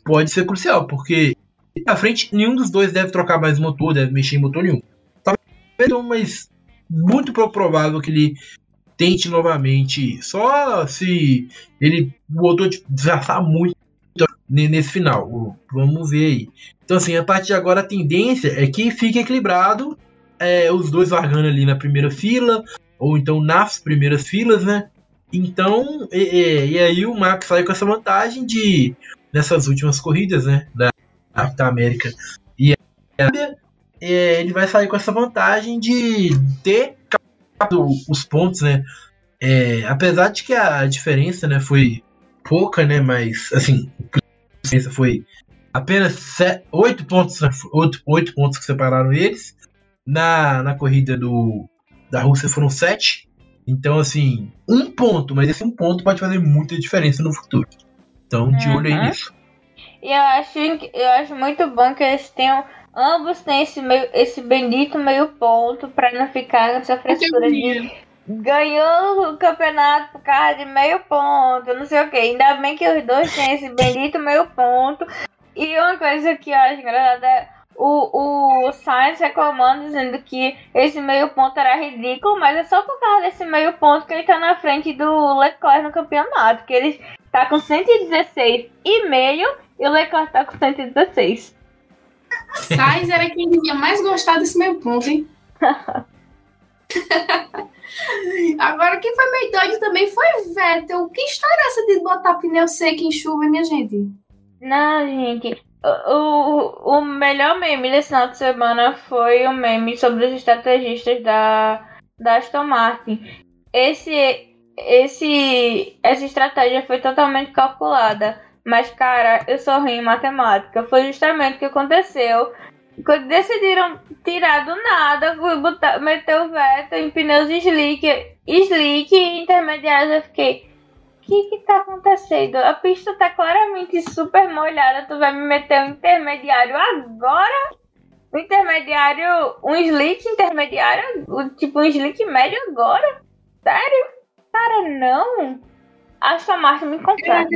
pode ser crucial, porque à frente nenhum dos dois deve trocar mais motor, deve mexer em motor nenhum. Talvez, mas muito provável que ele tente novamente. Só se ele botou de desgastar muito nesse final. Vamos ver aí. Então, assim, a partir de agora a tendência é que fique equilibrado. É, os dois largando ali na primeira fila, ou então nas primeiras filas, né? Então, e, e, aí o Max sai com essa vantagem de, nessas últimas corridas, né? Da, da América e a é, ele vai sair com essa vantagem de ter captado os pontos, né? É, apesar de que a diferença, né, foi pouca, né? Mas assim, a diferença foi apenas oito pontos, né, oito, oito pontos que separaram eles. Na, na corrida do, da Rússia foram sete. Então, assim, um ponto, mas esse um ponto pode fazer muita diferença no futuro. Então, de olho aí uhum. nisso. E eu acho, eu acho muito bom que eles tenham. Ambos têm esse, meio, esse bendito meio ponto pra não ficar nessa frescura de ganhou o campeonato por causa de meio ponto, não sei o que. Ainda bem que os dois têm esse bendito meio ponto. E uma coisa que eu acho engraçada é o, o Sainz reclamando, dizendo que esse meio ponto era ridículo, mas é só por causa desse meio ponto que ele tá na frente do Leclerc no campeonato, que ele tá com 116 e meio e o Leclerc tá com 116. Sainz era quem devia mais gostar desse meio ponto, hein? Agora, quem foi meio doido também foi Vettel. Que história é essa de botar pneu seco em chuva, minha gente? Não, gente. O, o melhor meme desse final de semana foi o meme sobre os estrategistas da, da Aston Martin. Esse, esse, essa estratégia foi totalmente calculada. Mas, cara, eu sou ruim em matemática. Foi justamente o que aconteceu. Quando decidiram tirar do nada, botar, meter o veto em pneus slick, slick e intermediários, eu fiquei que que tá acontecendo? A pista tá claramente super molhada, tu vai me meter um intermediário agora? Um intermediário, um slick intermediário, tipo um slick médio agora? Sério? Cara, não. Acho que a Marta me completa.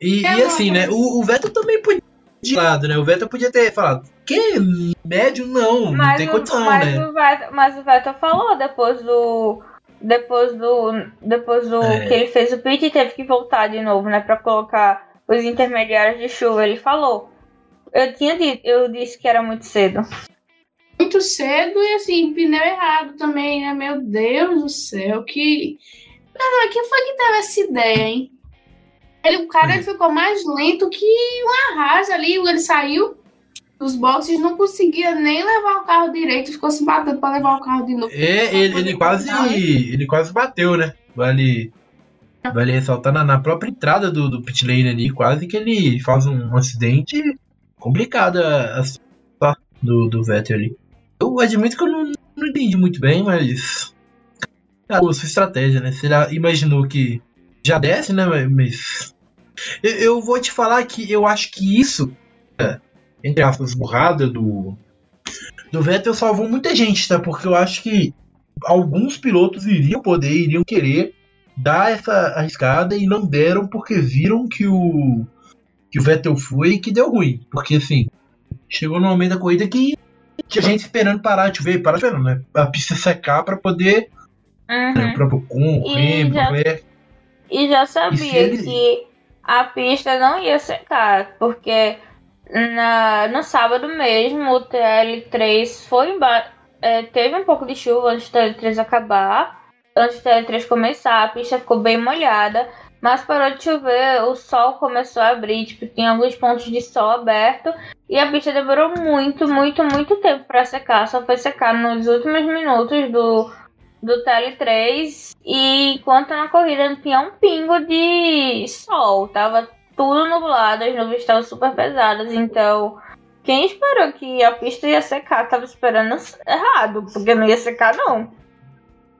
E, e assim, né, o, o Vettel também podia de lado, né? O Vettel podia ter falado, que médio não, mas não tem condição, mas né? O Vettel, mas o Vettel falou depois do depois do depois do é. que ele fez o pit e teve que voltar de novo, né, para colocar os intermediários de chuva, ele falou. Eu tinha dito, eu disse que era muito cedo. Muito cedo e assim, pneu errado também, né? Meu Deus do céu, que quem foi que teve essa ideia, hein? Ele, o cara ele ficou mais lento que um arraso ali, ele saiu dos boxes não conseguia nem levar o carro direito, ficou se batendo para levar o carro de novo. É, ele, ele quase ele quase bateu, né? Vale vale ressaltar na, na própria entrada do, do pit lane ali, quase que ele faz um, acidente complicado a, a situação do, do Vettel ali. Eu admito que eu não, não entendi muito bem, mas a sua estratégia, né? Você já imaginou que já desce, né? Mas eu, eu vou te falar que eu acho que isso é, entre aspas, burrada do, do Vettel salvou muita gente, tá? Porque eu acho que alguns pilotos iriam poder, iriam querer dar essa arriscada e não deram porque viram que o que o Vettel foi e que deu ruim. Porque assim, chegou no momento da corrida que tinha gente esperando parar de ver, parar de ver, né? A pista secar para poder uhum. né, para com e, já, e já sabia ele... que a pista não ia secar, porque na, no sábado mesmo, o TL3 foi é, teve um pouco de chuva antes do TL3 acabar. Antes do TL3 começar, a pista ficou bem molhada. Mas parou de chover, o sol começou a abrir, tipo, tinha alguns pontos de sol aberto. E a pista demorou muito, muito, muito tempo para secar. Só foi secar nos últimos minutos do, do TL3. E enquanto na corrida não tinha um pingo de sol. Tava tudo nublado, as nuvens estavam super pesadas, então quem esperou que a pista ia secar tava esperando errado, porque não ia secar não.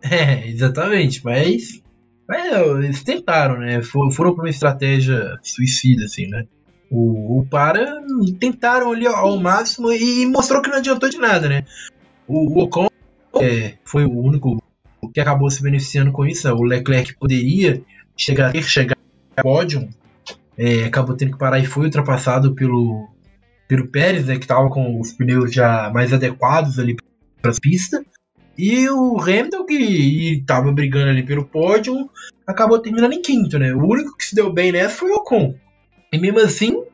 É, exatamente, mas, mas eles tentaram, né? Foram para uma estratégia suicida, assim, né? O, o para tentaram ali ao máximo e mostrou que não adiantou de nada, né? O, o Ocon é, foi o único que acabou se beneficiando com isso. Né? O Leclerc poderia chegar, ter chegado ao pódio é, acabou tendo que parar e foi ultrapassado pelo, pelo Pérez, né, que estava com os pneus já mais adequados ali para as pistas. E o Hamilton, que estava brigando ali pelo pódio, acabou terminando em quinto, né? O único que se deu bem nessa foi o Ocon. E mesmo assim,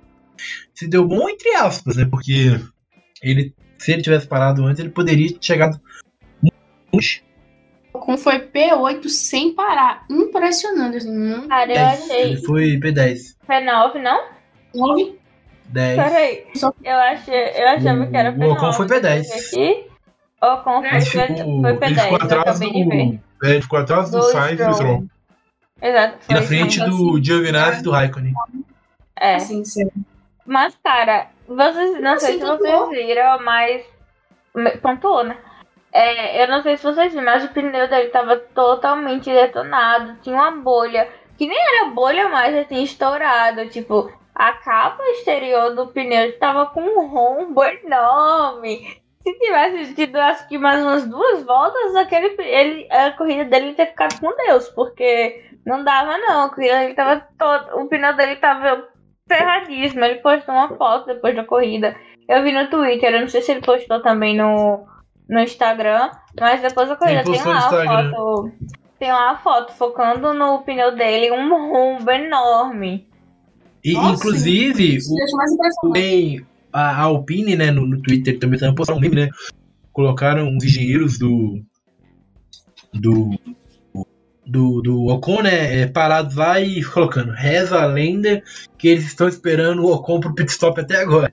se deu bom entre aspas, né? Porque ele, se ele tivesse parado antes, ele poderia ter chegado muito Ocon foi P8 sem parar. Impressionante. Hum. Cara, eu achei. Ele foi P10. P9, não? 9? 10. Peraí. Eu, achei, eu achava que era P9. O Ocon foi P10. Aqui. Ocon foi, ficou, foi P10. Ele ficou atrás do. É, ele ficou atrás do, do Sainz e do Stroll. Exato. E na frente do Giovinazzi e do Raikkonen. É. Assim, sim. Mas, cara, vocês, não sei se vocês viram, mas pontuou, né? É, eu não sei se vocês viram, mas o pneu dele tava totalmente detonado. Tinha uma bolha, que nem era bolha mais, já tinha estourado. Tipo, a capa exterior do pneu estava com um rombo enorme. Se tivesse tido acho que mais umas duas voltas, aquele, ele, a corrida dele ter ficado com Deus, porque não dava não. Ele tava todo, o pneu dele tava ferradíssimo. Ele postou uma foto depois da corrida. Eu vi no Twitter, eu não sei se ele postou também no, no Instagram, mas depois da corrida tem lá a foto. Tem lá a foto focando no pneu dele, um rombo enorme. E, Nossa, inclusive, o, bem, a Alpine, né, no, no Twitter também tá postaram um meme, né? Colocaram os engenheiros do. do. do, do Ocon, né, é, parados lá e colocando reza a lenda que eles estão esperando o Ocon pro pit stop até agora.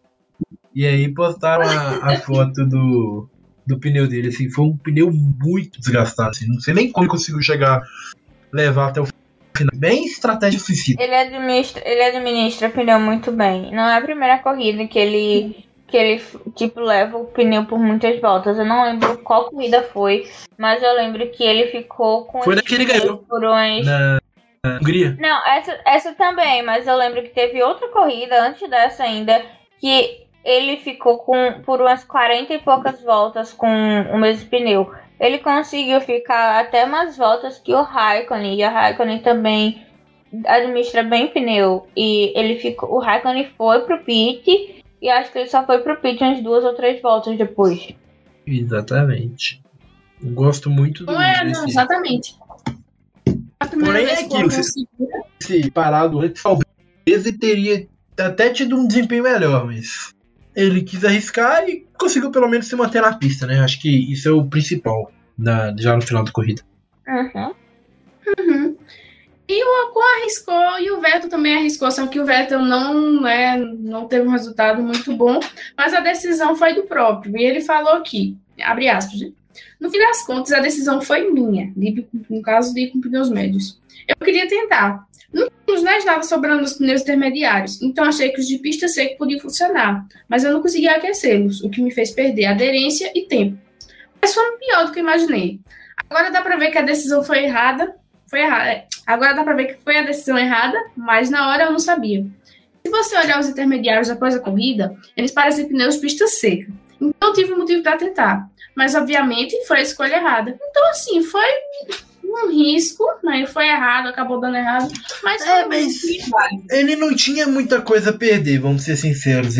E aí postaram a, a foto do, do pneu dele, assim, foi um pneu muito desgastado, assim, não sei nem como ele conseguiu chegar, levar até o final. Bem estratégia suicida. Ele administra, ele administra pneu muito bem. Não é a primeira corrida que ele que ele tipo leva o pneu por muitas voltas. Eu não lembro qual corrida foi, mas eu lembro que ele ficou com Foi daquele ganhou umas... na Hungria. Não, essa essa também, mas eu lembro que teve outra corrida antes dessa ainda que ele ficou com por umas 40 e poucas voltas com o mesmo pneu. Ele conseguiu ficar até mais voltas que o Raikkonen, e o Raikkonen também administra bem pneu. E ele ficou, o Raikkonen foi pro pit e acho que ele só foi pro pit umas duas ou três voltas depois. Exatamente. Gosto muito do. Não é, desse... não, exatamente. Porém, é aquilo. Se, se parado antes, talvez ele teria até tido um desempenho melhor, mas ele quis arriscar e conseguiu pelo menos se manter na pista, né? Acho que isso é o principal na, já no final da corrida. Uhum. Uhum. E o Ocon arriscou e o Vettel também arriscou, só que o Vettel não, né, não teve um resultado muito bom, mas a decisão foi do próprio. E ele falou aqui, abre aspas, no fim das contas, a decisão foi minha, no caso de com pneus médios. Eu queria tentar, não tínhamos mais nada sobrando nos pneus intermediários, então achei que os de pista seca podiam funcionar, mas eu não conseguia aquecê-los, o que me fez perder aderência e tempo. Mas foi pior do que imaginei. Agora dá para ver que a decisão foi errada, foi errada. É, agora dá para ver que foi a decisão errada, mas na hora eu não sabia. Se você olhar os intermediários após a corrida, eles parecem pneus pista seca. Então tive motivo para tentar, mas obviamente foi a escolha errada. Então assim, foi um risco, né? Foi errado, acabou dando errado. Mas, é, mas ele não tinha muita coisa a perder, vamos ser sinceros.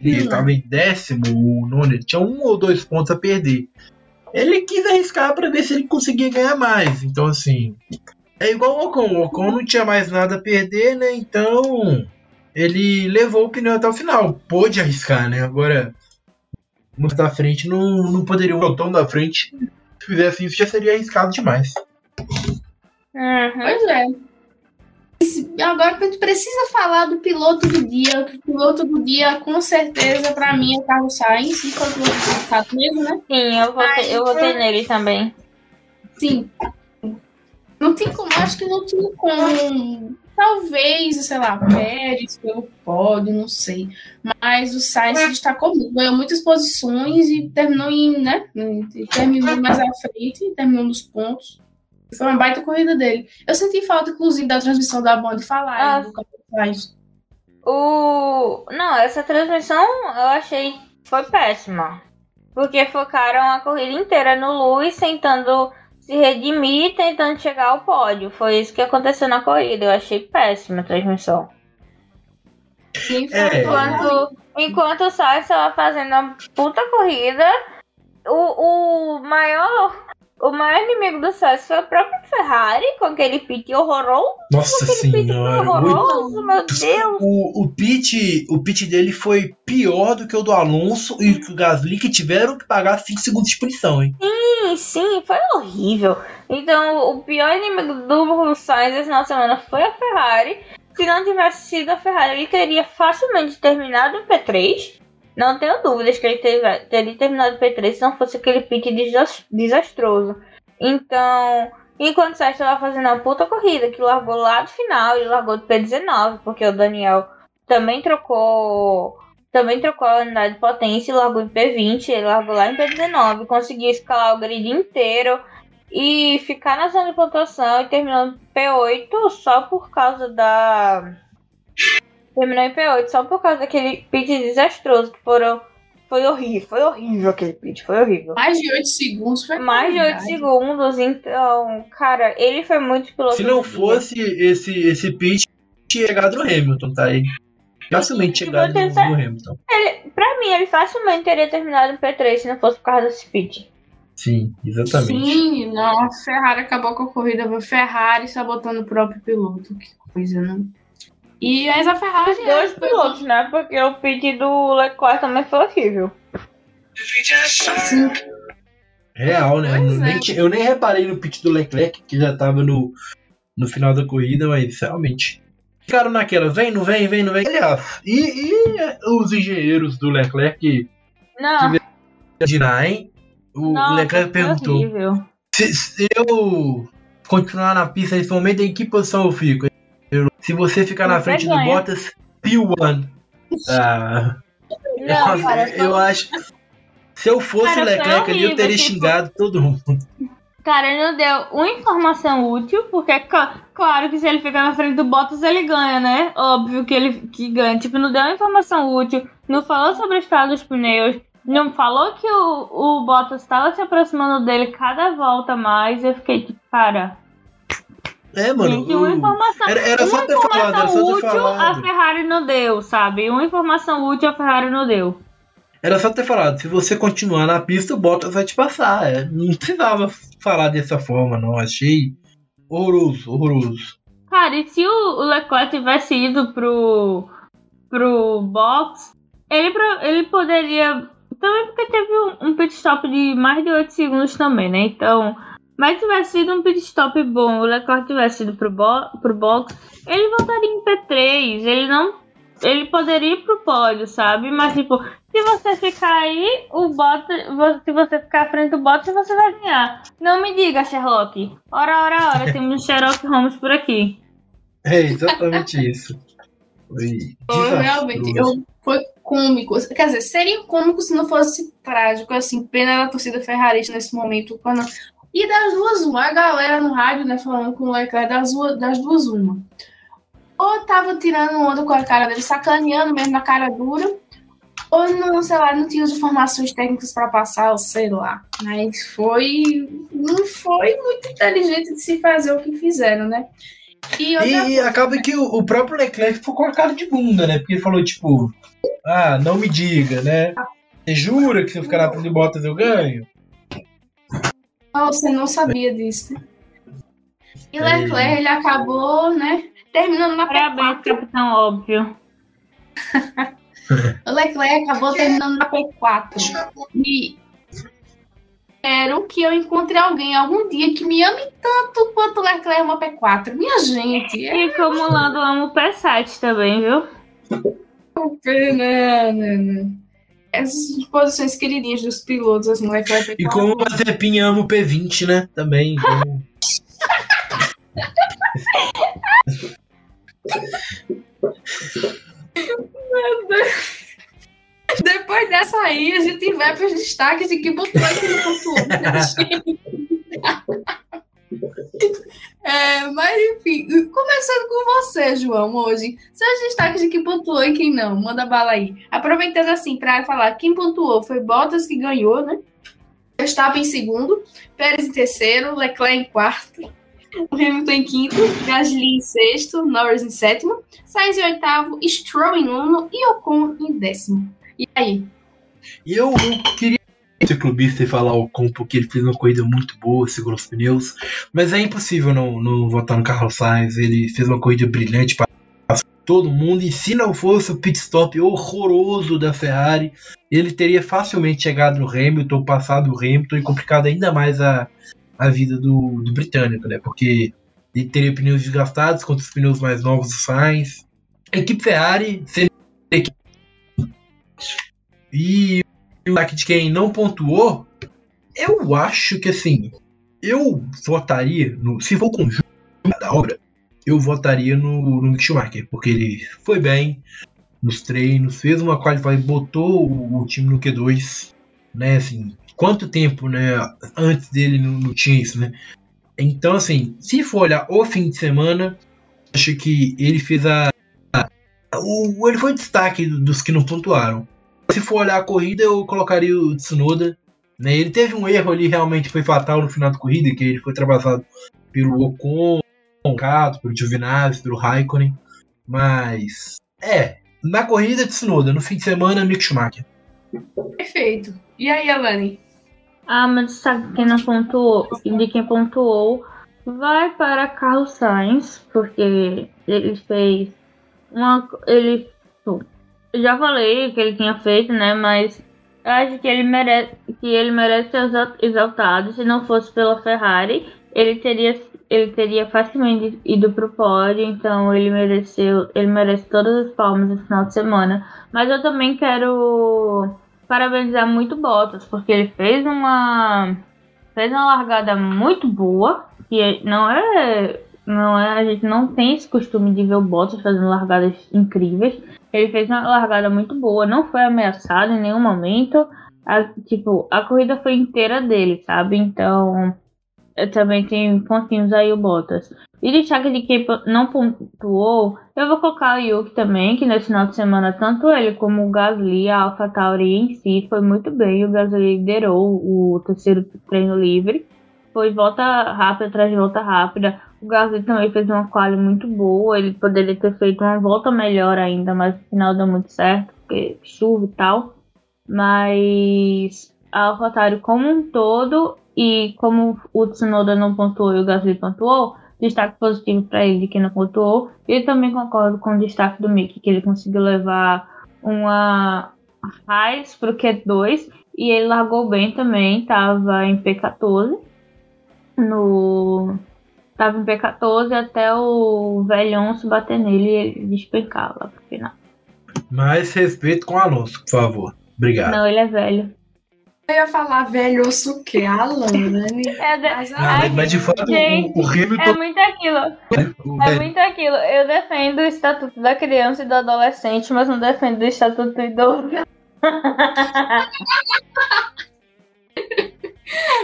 Ele estava em décimo, o nono, ele tinha um ou dois pontos a perder. Ele quis arriscar para ver se ele conseguia ganhar mais. Então, assim, é igual o Ocon. O Ocon não tinha mais nada a perder, né? Então, ele levou o pneu até o final. Pôde arriscar, né? Agora, muito da frente, não, não poderia. O botão da frente, se fizesse isso, já seria arriscado demais. Uhum. Pois é. Agora a gente precisa falar do piloto do dia. O piloto do dia, com certeza, para mim, é o Carlos Sainz. Se for o piloto do mesmo, né? Sim, eu votei, eu votei é... nele também. Sim. Não tem como, acho que não tinha como. Talvez, sei lá, Pérez pelo pódio, não sei. Mas o Sainz se destacou muito, ganhou muitas posições e terminou em, né? Terminou mais à frente, terminou nos pontos. Foi uma baita corrida dele. Eu senti falta, inclusive, da transmissão da Band falar ah, do O... Não, essa transmissão eu achei foi péssima. Porque focaram a corrida inteira no Lewis tentando se redimir, tentando chegar ao pódio. Foi isso que aconteceu na corrida. Eu achei péssima a transmissão. É. Enquanto, enquanto o Sainz estava fazendo uma puta corrida, o, o maior o maior inimigo do Sainz foi a própria Ferrari, com aquele pit horroroso. Nossa senhora, horroroso, muito... meu Deus. O, o, pit, o pit dele foi pior do que o do Alonso e o Gasly, que tiveram que pagar 5 segundos de punição, hein? Sim, sim, foi horrível. Então, o pior inimigo do Sainz essa final semana foi a Ferrari. Se não tivesse sido a Ferrari, ele teria facilmente terminado em P3 não tenho dúvidas que ele teria terminado o P3 se não fosse aquele pit desastroso. Então, enquanto o Sérgio estava fazendo a puta corrida, que largou lá do final, ele largou do P19, porque o Daniel também trocou. Também trocou a unidade de potência e largou em P20, ele largou lá em P19, conseguiu escalar o grid inteiro e ficar na zona de pontuação e terminou P8 só por causa da terminou em P8 só por causa daquele pit desastroso que foram. Foi horrível, foi horrível aquele pit, foi horrível. Mais de 8 segundos foi Mais de 8 verdade. segundos, então, cara, ele foi muito piloto. Se não fosse esse, esse pitch, tinha chegado no Hamilton, tá aí. Facilmente chegado no, no Hamilton. Pra mim, ele facilmente teria terminado em P3 se não fosse por causa desse pit. Sim, exatamente. Sim, não, a Ferrari acabou com a corrida. A Ferrari sabotando o próprio piloto. Que coisa, né? E mas a Ferrari. Os dois foi- pilotos, né? Porque o pit do Leclerc também foi horrível. Sim, Real, né? Eu nem, é. tinha- eu nem reparei no pitch do Leclerc, que já tava no, no final da corrida, mas realmente. Ficaram naquela, vem, não vem, vem, não vem. Aliás, e, e os engenheiros do Leclerc Não, de hein? O não Leclerc foi perguntou: se, se eu continuar na pista nesse momento, em que posição eu fico? Se você ficar na frente do. Bottas, P1. Ah, Não, eu, cara, eu acho. Se eu fosse Cara, Leclerc ali, eu teria tipo- xingado todo mundo. Cara, ele não deu uma informação útil, porque cla- claro que se ele ficar na frente do Bottas, ele ganha, né? Óbvio que ele que ganha. Tipo, não deu uma informação útil, não falou sobre o estado dos pneus, não falou que o, o Bottas estava se aproximando dele cada volta mais. Eu fiquei tipo, cara, É, mano. gente, uma informação. Era, era só uma ter falado, era informação útil a. Ferrari não deu, sabe? Uma informação útil a Ferrari não deu. Era só ter falado. Se você continuar na pista, o Bottas vai te passar. É, não precisava falar dessa forma, não. Achei horroroso, horroroso. Cara, e se o Leclerc tivesse ido pro, pro box, ele, ele poderia. Também porque teve um, um pit stop de mais de 8 segundos também, né? Então. Mas tivesse sido um pit stop bom, o Leclerc tivesse ido pro, bo pro box, ele voltaria em P3. Ele não. Ele poderia ir pro pódio, sabe? Mas, tipo, se você ficar aí, o Bottas. Se você ficar à frente do Bottas, você vai ganhar. Não me diga, Sherlock. Ora, ora, ora, temos um Sherlock Holmes por aqui. É exatamente isso. Foi realmente. Eu, foi cômico. Quer dizer, seria cômico se não fosse trágico, assim, pena da torcida ferrarista nesse momento. Quando... E das duas, uma, a galera no rádio, né, falando com o Leclerc, das, duas- das duas, uma. Ou tava tirando onda com a cara dele, sacaneando mesmo na cara dura, ou não, sei lá, não tinha as informações técnicas para passar, ou sei lá. Mas foi. Não foi muito inteligente de se fazer o que fizeram, né? E E, e acaba que o, o próprio Leclerc ficou com a cara de bunda, né? Porque ele falou, tipo, ah, não me diga, né? Você jura que se eu ficar na frente de Bottas eu ganho? Você não sabia disso? E É. Leclerc, ele acabou, né? Terminando na Parabéns, P4. capitão óbvio. O Leclerc acabou terminando na P4. E espero que eu encontre alguém algum dia que me ame tanto quanto o Leclerc ama P4. Minha gente, é E como o Lando ama o P7 também, viu? pena, né, né. Essas posições queridinhas dos pilotos, assim, Leclerc P4. E como o Mazepin ama o P20, né? Também. então- Depois dessa aí, a gente vai para os destaques de que que não pontuou. né, gente? É, mas enfim, começando com você, João, hoje. Seus destaques de quem pontuou e quem não. Manda bala aí. Aproveitando assim para falar, quem pontuou foi Bottas que ganhou, né? Verstappen em segundo, Pérez em terceiro, Leclerc em quarto, Hamilton em quinto, Gasly em sexto, Norris em sétimo, Sainz em oitavo, Stroll em nono e Ocon em décimo. E aí? E eu, eu queria ser clubista e falar o Ocon porque ele fez uma corrida muito boa, segurou os pneus. Mas é impossível não, não votar no Carlos Sainz. Ele fez uma corrida brilhante para todo mundo. E se não fosse o pit stop horroroso da Ferrari, ele teria facilmente chegado no Hamilton, passado o Hamilton e complicado ainda mais a, a vida do, do britânico, né? Porque ele teria pneus desgastados contra os pneus mais novos do Sainz. A equipe Ferrari equipe. E o ataque de quem não pontuou, eu acho que assim, eu votaria, no, se for conjunto da obra, eu votaria no, no Schumacher, porque ele foi bem nos treinos, fez uma qualidade, botou o, o time no Q2, né, assim, quanto tempo, né, antes dele não, não tinha isso, né, então assim, se for olhar o fim de semana, acho que ele fez a, a, o, ele foi destaque dos que não pontuaram. Se for olhar a corrida, eu colocaria o Tsunoda. Né? Ele teve um erro ali, realmente foi fatal no final da corrida, que ele foi ultrapassado pelo Ocon, pelo pelo Giovinazzi, pelo Raikkonen. Mas, é, na corrida de Tsunoda, no fim de semana, Mick Schumacher. Perfeito. E aí, Alane? Ah, mas sabe quem não pontuou? De quem pontuou vai para Carlos Sainz, porque ele fez uma. Ele. Eu já falei que ele tinha feito, né? Mas acho que ele merece, que ele merece ser exaltado. Se não fosse pela Ferrari, ele teria, ele teria facilmente ido pro pódio. Então ele mereceu, ele merece todas as palmas no final de semana. Mas eu também quero parabenizar muito Bottas, porque ele fez uma fez uma largada muito boa, que não é não é, a gente não tem esse costume de ver o Bottas fazendo largadas incríveis. Ele fez uma largada muito boa, não foi ameaçado em nenhum momento. A, tipo, a corrida foi inteira dele, sabe? Então, também tenho pontinhos aí o Bottas. E destaque de quem não pontuou, eu vou colocar o Yuki também, que nesse final de semana, tanto ele como o Gasly, a AlphaTauri em si, foi muito bem. O Gasly liderou o terceiro treino livre. Foi volta rápida atrás de volta rápida. O Gasly também fez uma quali muito boa. Ele poderia ter feito uma volta melhor ainda, mas no final deu muito certo, porque chuva e tal. Mas a AlphaTauri como um todo e como o Tsunoda não pontuou e o Gasly pontuou, destaque positivo para ele de quem não pontuou. E também concordo com o destaque do Mick, que ele conseguiu levar uma Raiz pro Q2 e ele largou bem também, tava em P14 no tava em P14 até o velhonço bater nele e ele despencar lá pro final. Mais respeito com o Alonso, por favor. Obrigado. Não, ele é velho. Eu ia falar velho osso o quê? Alan, né? É, de... mas, ah, mas de fato gente, o, o Hamilton... É muito aquilo. É muito aquilo. Eu defendo o estatuto da criança e do adolescente, mas não defendo o estatuto do idoso.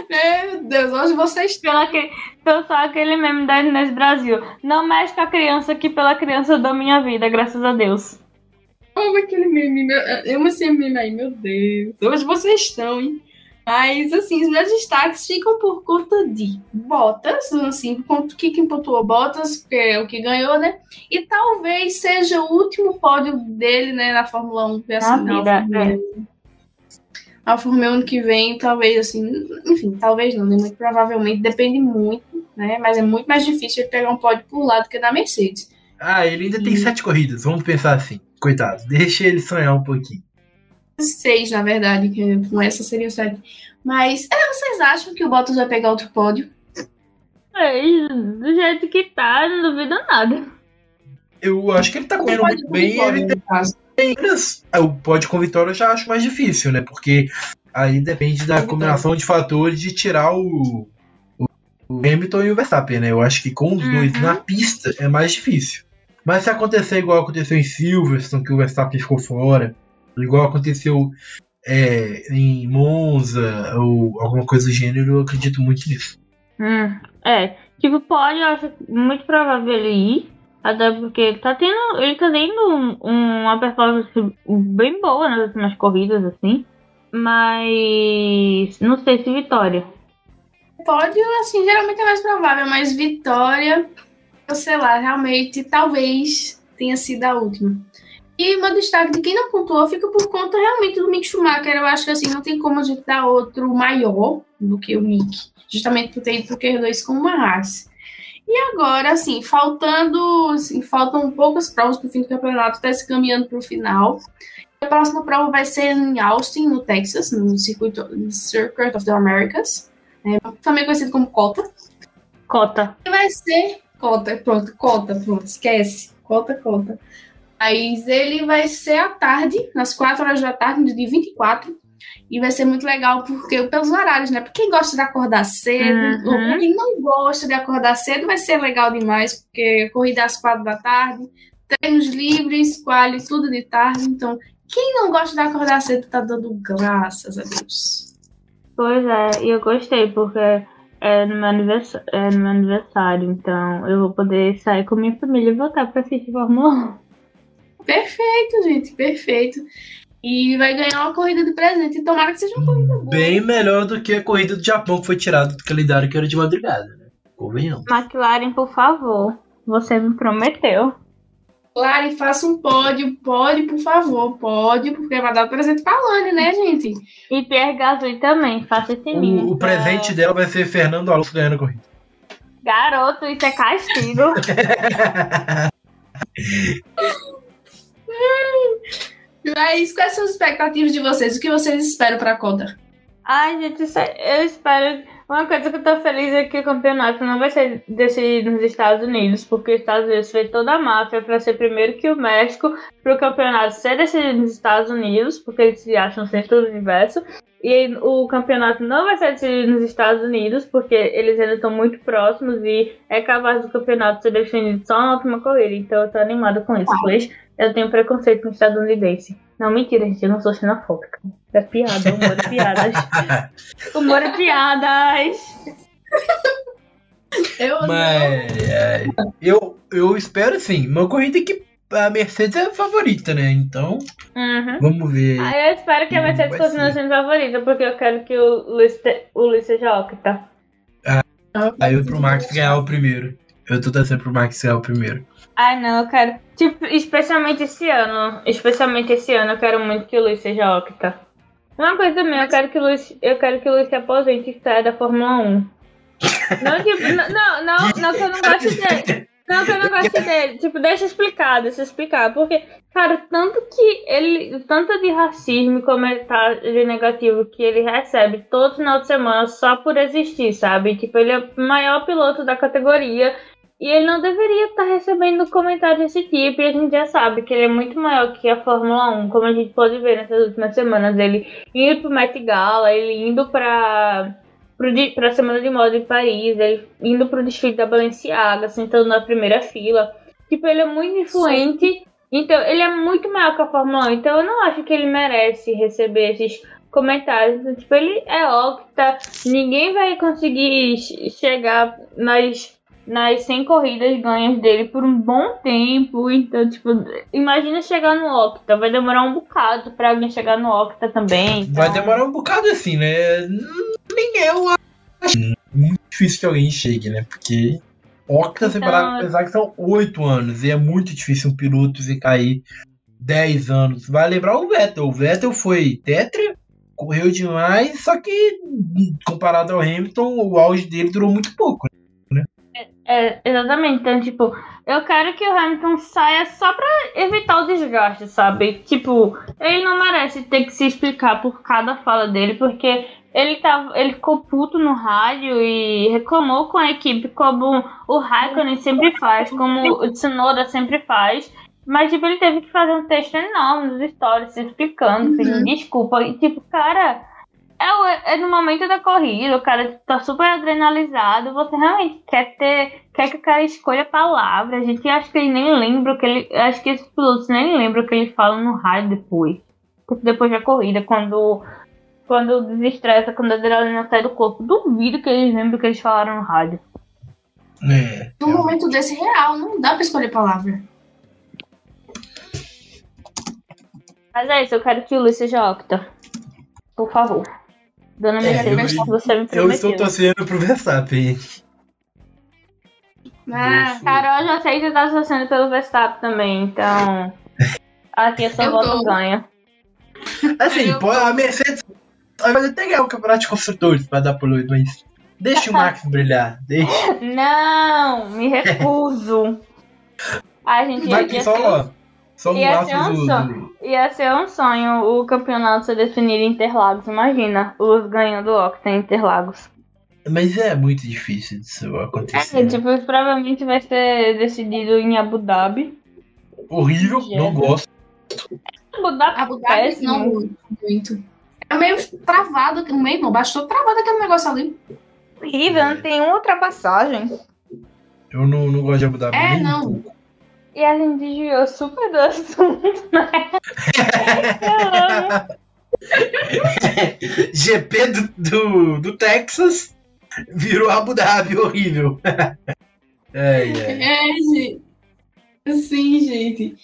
Meu Deus, hoje vocês pela que Então só aquele meme da Inês Brasil. Não mexe com a criança que pela criança da minha vida, graças a Deus. Amo aquele meme, meu... eu amo esse meme aí, meu Deus. Hoje vocês estão, hein? Mas, assim, os meus destaques ficam por conta de Bottas, assim, o que quem pontuou Bottas, que é o que ganhou, né? E talvez seja o último pódio dele, né, na Fórmula 1. Assim, na vida, é. A Fórmula 1 ano que vem, talvez, assim, enfim, talvez não, né? Muito provavelmente, depende muito, né? Mas é muito mais difícil ele pegar um pódio por lá do que na Mercedes. Ah, ele ainda tem sete corridas, vamos pensar assim. Coitado, deixa ele sonhar um pouquinho. Seis, na verdade, que com essa seria sete. Mas é, vocês acham que o Bottas vai pegar outro pódio? É, do jeito que tá, não duvido nada. Eu acho que ele tá correndo muito bem. Ele tem... O pódio com vitória eu já acho mais difícil, né? Porque aí depende da combinação de fatores de tirar o, o Hamilton e o Verstappen, né? Eu acho que com os uhum. dois na pista é mais difícil. Mas se acontecer igual aconteceu em Silverstone, que o Verstappen ficou fora, igual aconteceu é, em Monza ou alguma coisa do gênero, eu acredito muito nisso. Hum, é, tipo, pode, eu acho muito provável ele ir, até porque ele tá tendo, ele tá tendo um, uma performance bem boa nas últimas corridas, assim, mas não sei se vitória. Pódio, assim, geralmente é mais provável, mas vitória sei lá, realmente talvez tenha sido a última. E meu destaque de quem não pontuou fica por conta realmente do Mick Schumacher. Eu acho que assim, não tem como a gente dar outro maior do que o Mick. Justamente por ter ido pro Q2 com uma raça. E agora, assim, faltando. Assim, faltam poucas provas para o fim do campeonato, está se caminhando para o final. A próxima prova vai ser em Austin, no Texas, no circuito Circuit of the Americas. É, também conhecido como COTA. COTA. E vai ser Cota, pronto, cota, pronto, esquece. Cota, cota. Mas ele vai ser à tarde, nas 4 horas da tarde, no dia 24. E vai ser muito legal porque pelos horários, né? Pra quem gosta de acordar cedo, uhum. ou quem não gosta de acordar cedo, vai ser legal demais, porque corrida às 4 da tarde, treinos livres, quali, tudo de tarde. Então, quem não gosta de acordar cedo tá dando graças a Deus. Pois é, e eu gostei, porque é no, meu aniversário, é no meu aniversário, então eu vou poder sair com minha família e voltar pra assistir Fórmula 1. Perfeito, gente, perfeito. E vai ganhar uma corrida de presente. E tomara que seja uma corrida boa. Bem melhor do que a corrida do Japão que foi tirada do calendário que era de madrugada, né? Convenhamos. McLaren, por favor. Você me prometeu. Claro, faça um pódio, pode, por favor, pode, porque vai dar presente pra Lani, né, gente? E Pierre Gasly também, faça esse mimo. O, o presente dela vai ser Fernando Alonso ganhando a corrida. Garoto, isso é castigo. Mas quais são as expectativas de vocês? O que vocês esperam pra conta? Ai, gente, é- eu espero. Uma coisa que eu tô feliz é que o campeonato não vai ser decidido nos Estados Unidos, porque os Estados Unidos fez toda a máfia pra ser primeiro que o México, pro campeonato ser decidido nos Estados Unidos, porque eles se acham centro do universo. E o campeonato não vai ser decidido nos Estados Unidos, porque eles ainda estão muito próximos e é capaz do campeonato ser definido só na última corrida. Então eu tô animada com isso, pois eu tenho preconceito com estadunidense. Não, mentira, gente, eu não sou xenofóbica. É piada, humor é piadas. humor é piadas. Eu Mas é, eu, eu espero assim, uma corrida que a Mercedes é a favorita, né? Então, Uhum. vamos ver. Ah, eu espero que a Mercedes continue sendo favorita, porque eu quero que o Luiz, te- o Luiz seja octa. não. Aí eu pro Max ganhar o primeiro. Eu tô torcendo pro Max ganhar o primeiro. Ai, não, eu quero. Tipo, especialmente esse ano. Especialmente esse ano, eu quero muito que o Luiz seja octa. Uma coisa também, eu quero que o Luiz, eu quero que o Luiz se aposente e saia da Fórmula 1. Não, tipo, não, não, não que eu não goste dele. Não que eu não goste dele. Tipo, deixa eu explicar, deixa explicar. Porque, cara, tanto que ele. Tanto de racismo e comentário negativo que ele recebe todo final de semana só por existir, sabe? Tipo, ele é o maior piloto da categoria. E ele não deveria estar recebendo comentários desse tipo. E a gente já sabe que ele é muito maior que a Fórmula 1, como a gente pode ver nessas últimas semanas. Ele indo pro Met Gala, ele indo pra, pro, pra Semana de Moda em Paris, ele indo pro desfile da Balenciaga, sentando na primeira fila. Tipo, ele é muito influente. Então, ele é muito maior que a Fórmula 1. Então, eu não acho que ele merece receber esses comentários. Então, tipo, ele é octa. Ninguém vai conseguir che- chegar nas nas 100 corridas ganhas dele por um bom tempo. Então, tipo, imagina chegar no Octa. Vai demorar um bocado pra alguém chegar no Octa também. Então... Vai demorar um bocado assim, né? Nem eu acho muito difícil que alguém chegue, né? Porque Octa, Então- pensar que são 8 anos. E é muito difícil um piloto ficar aí 10 anos. Vai lembrar o Vettel. O Vettel foi tetra, correu demais, só que comparado ao Hamilton, o auge dele durou muito pouco. É, exatamente. Então, tipo, eu quero que o Hamilton saia só pra evitar o desgaste, sabe? Tipo, ele não merece ter que se explicar por cada fala dele, porque ele, tava, ele ficou puto no rádio e reclamou com a equipe, como o Raikkonen sempre faz, como o Tsunoda sempre faz. Mas, tipo, ele teve que fazer um texto enorme nos stories, se explicando, pedindo desculpa. E, tipo, cara, é, o- é no momento da corrida, o cara tá super adrenalizado, você realmente quer ter. Quer que o cara escolha palavras. A gente acha que ele nem lembra o que ele. Acho que esses pilotos nem lembram o que ele fala no rádio depois. Depois da corrida, quando. Quando desestressa, quando a adrenalina sai do corpo. Duvido que eles lembrem o que eles falaram no rádio. É. Num momento desse real, não dá pra escolher palavra. Mas é isso, eu quero que o Luiz seja octa. Por favor. Dona É, Mercedes, eu- você me Eu estou prometeu. torcendo pro Verstappen. Ah. Carol, eu já sei que você tá torcendo pelo Verstappen também, então. Aqui Eu voto tô. ganha. Assim, pô, a Mercedes vai até ganhar o campeonato de construtores pra dar pro Lewis, mas deixa o Max brilhar. Deixa. Não, me recuso. Ai, gente, Vai ia, que só, ser, só um laço do, do- ia ser um sonho o campeonato ser definido em Interlagos. Imagina, o Luz ganhando o Octa em Interlagos. Mas é muito difícil disso acontecer. É, tipo, provavelmente vai ser decidido em Abu Dhabi. Horrível, não Jeddah. gosto. Abu Dhabi, Abu Dhabi péssimo. não muito. É meio travado meio, não. Bastou travado aquele negócio ali. horrível, não tem uma ultrapassagem. Eu não, não gosto de Abu Dhabi É, nem um não. pouco. E a gente desviou super do assunto, né? Eu amo. GP do, do, do Texas virou Abu Dhabi, horrível. É, é. É, gente. Sim, gente.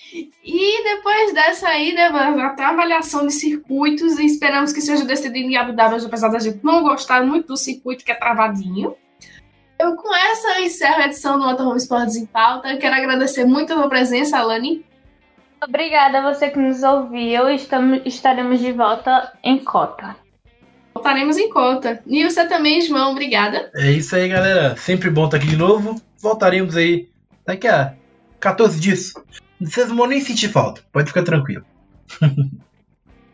E depois dessa aí, né, até a avaliação de circuitos, e esperamos que seja decidido em Abu Dhabi, apesar da gente não gostar muito do circuito que é travadinho. Eu com essa encerro a edição do Motorhome Esportes em Pauta. Eu quero agradecer muito a sua presença, Alane. Obrigada a você que nos ouviu. Estamos, estaremos de volta em cota. Voltaremos em cota. E você também, João. Obrigada. É isso aí, galera. Sempre bom estar aqui de novo. Voltaremos aí daqui a 14 dias. Vocês não vão nem sentir falta. Pode ficar tranquilo.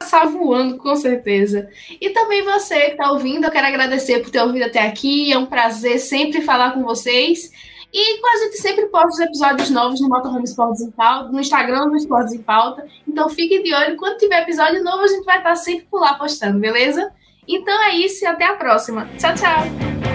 Passar voando, com certeza. E também você que está ouvindo, eu quero agradecer por ter ouvido até aqui. É um prazer sempre falar com vocês. E a gente sempre posta os episódios novos no Motorhome Esportes em Pauta, no Instagram do Esportes em Pauta. Então fiquem de olho. Quando tiver episódio novo, a gente vai estar sempre por lá postando, beleza? Então é isso e até a próxima. Tchau, tchau!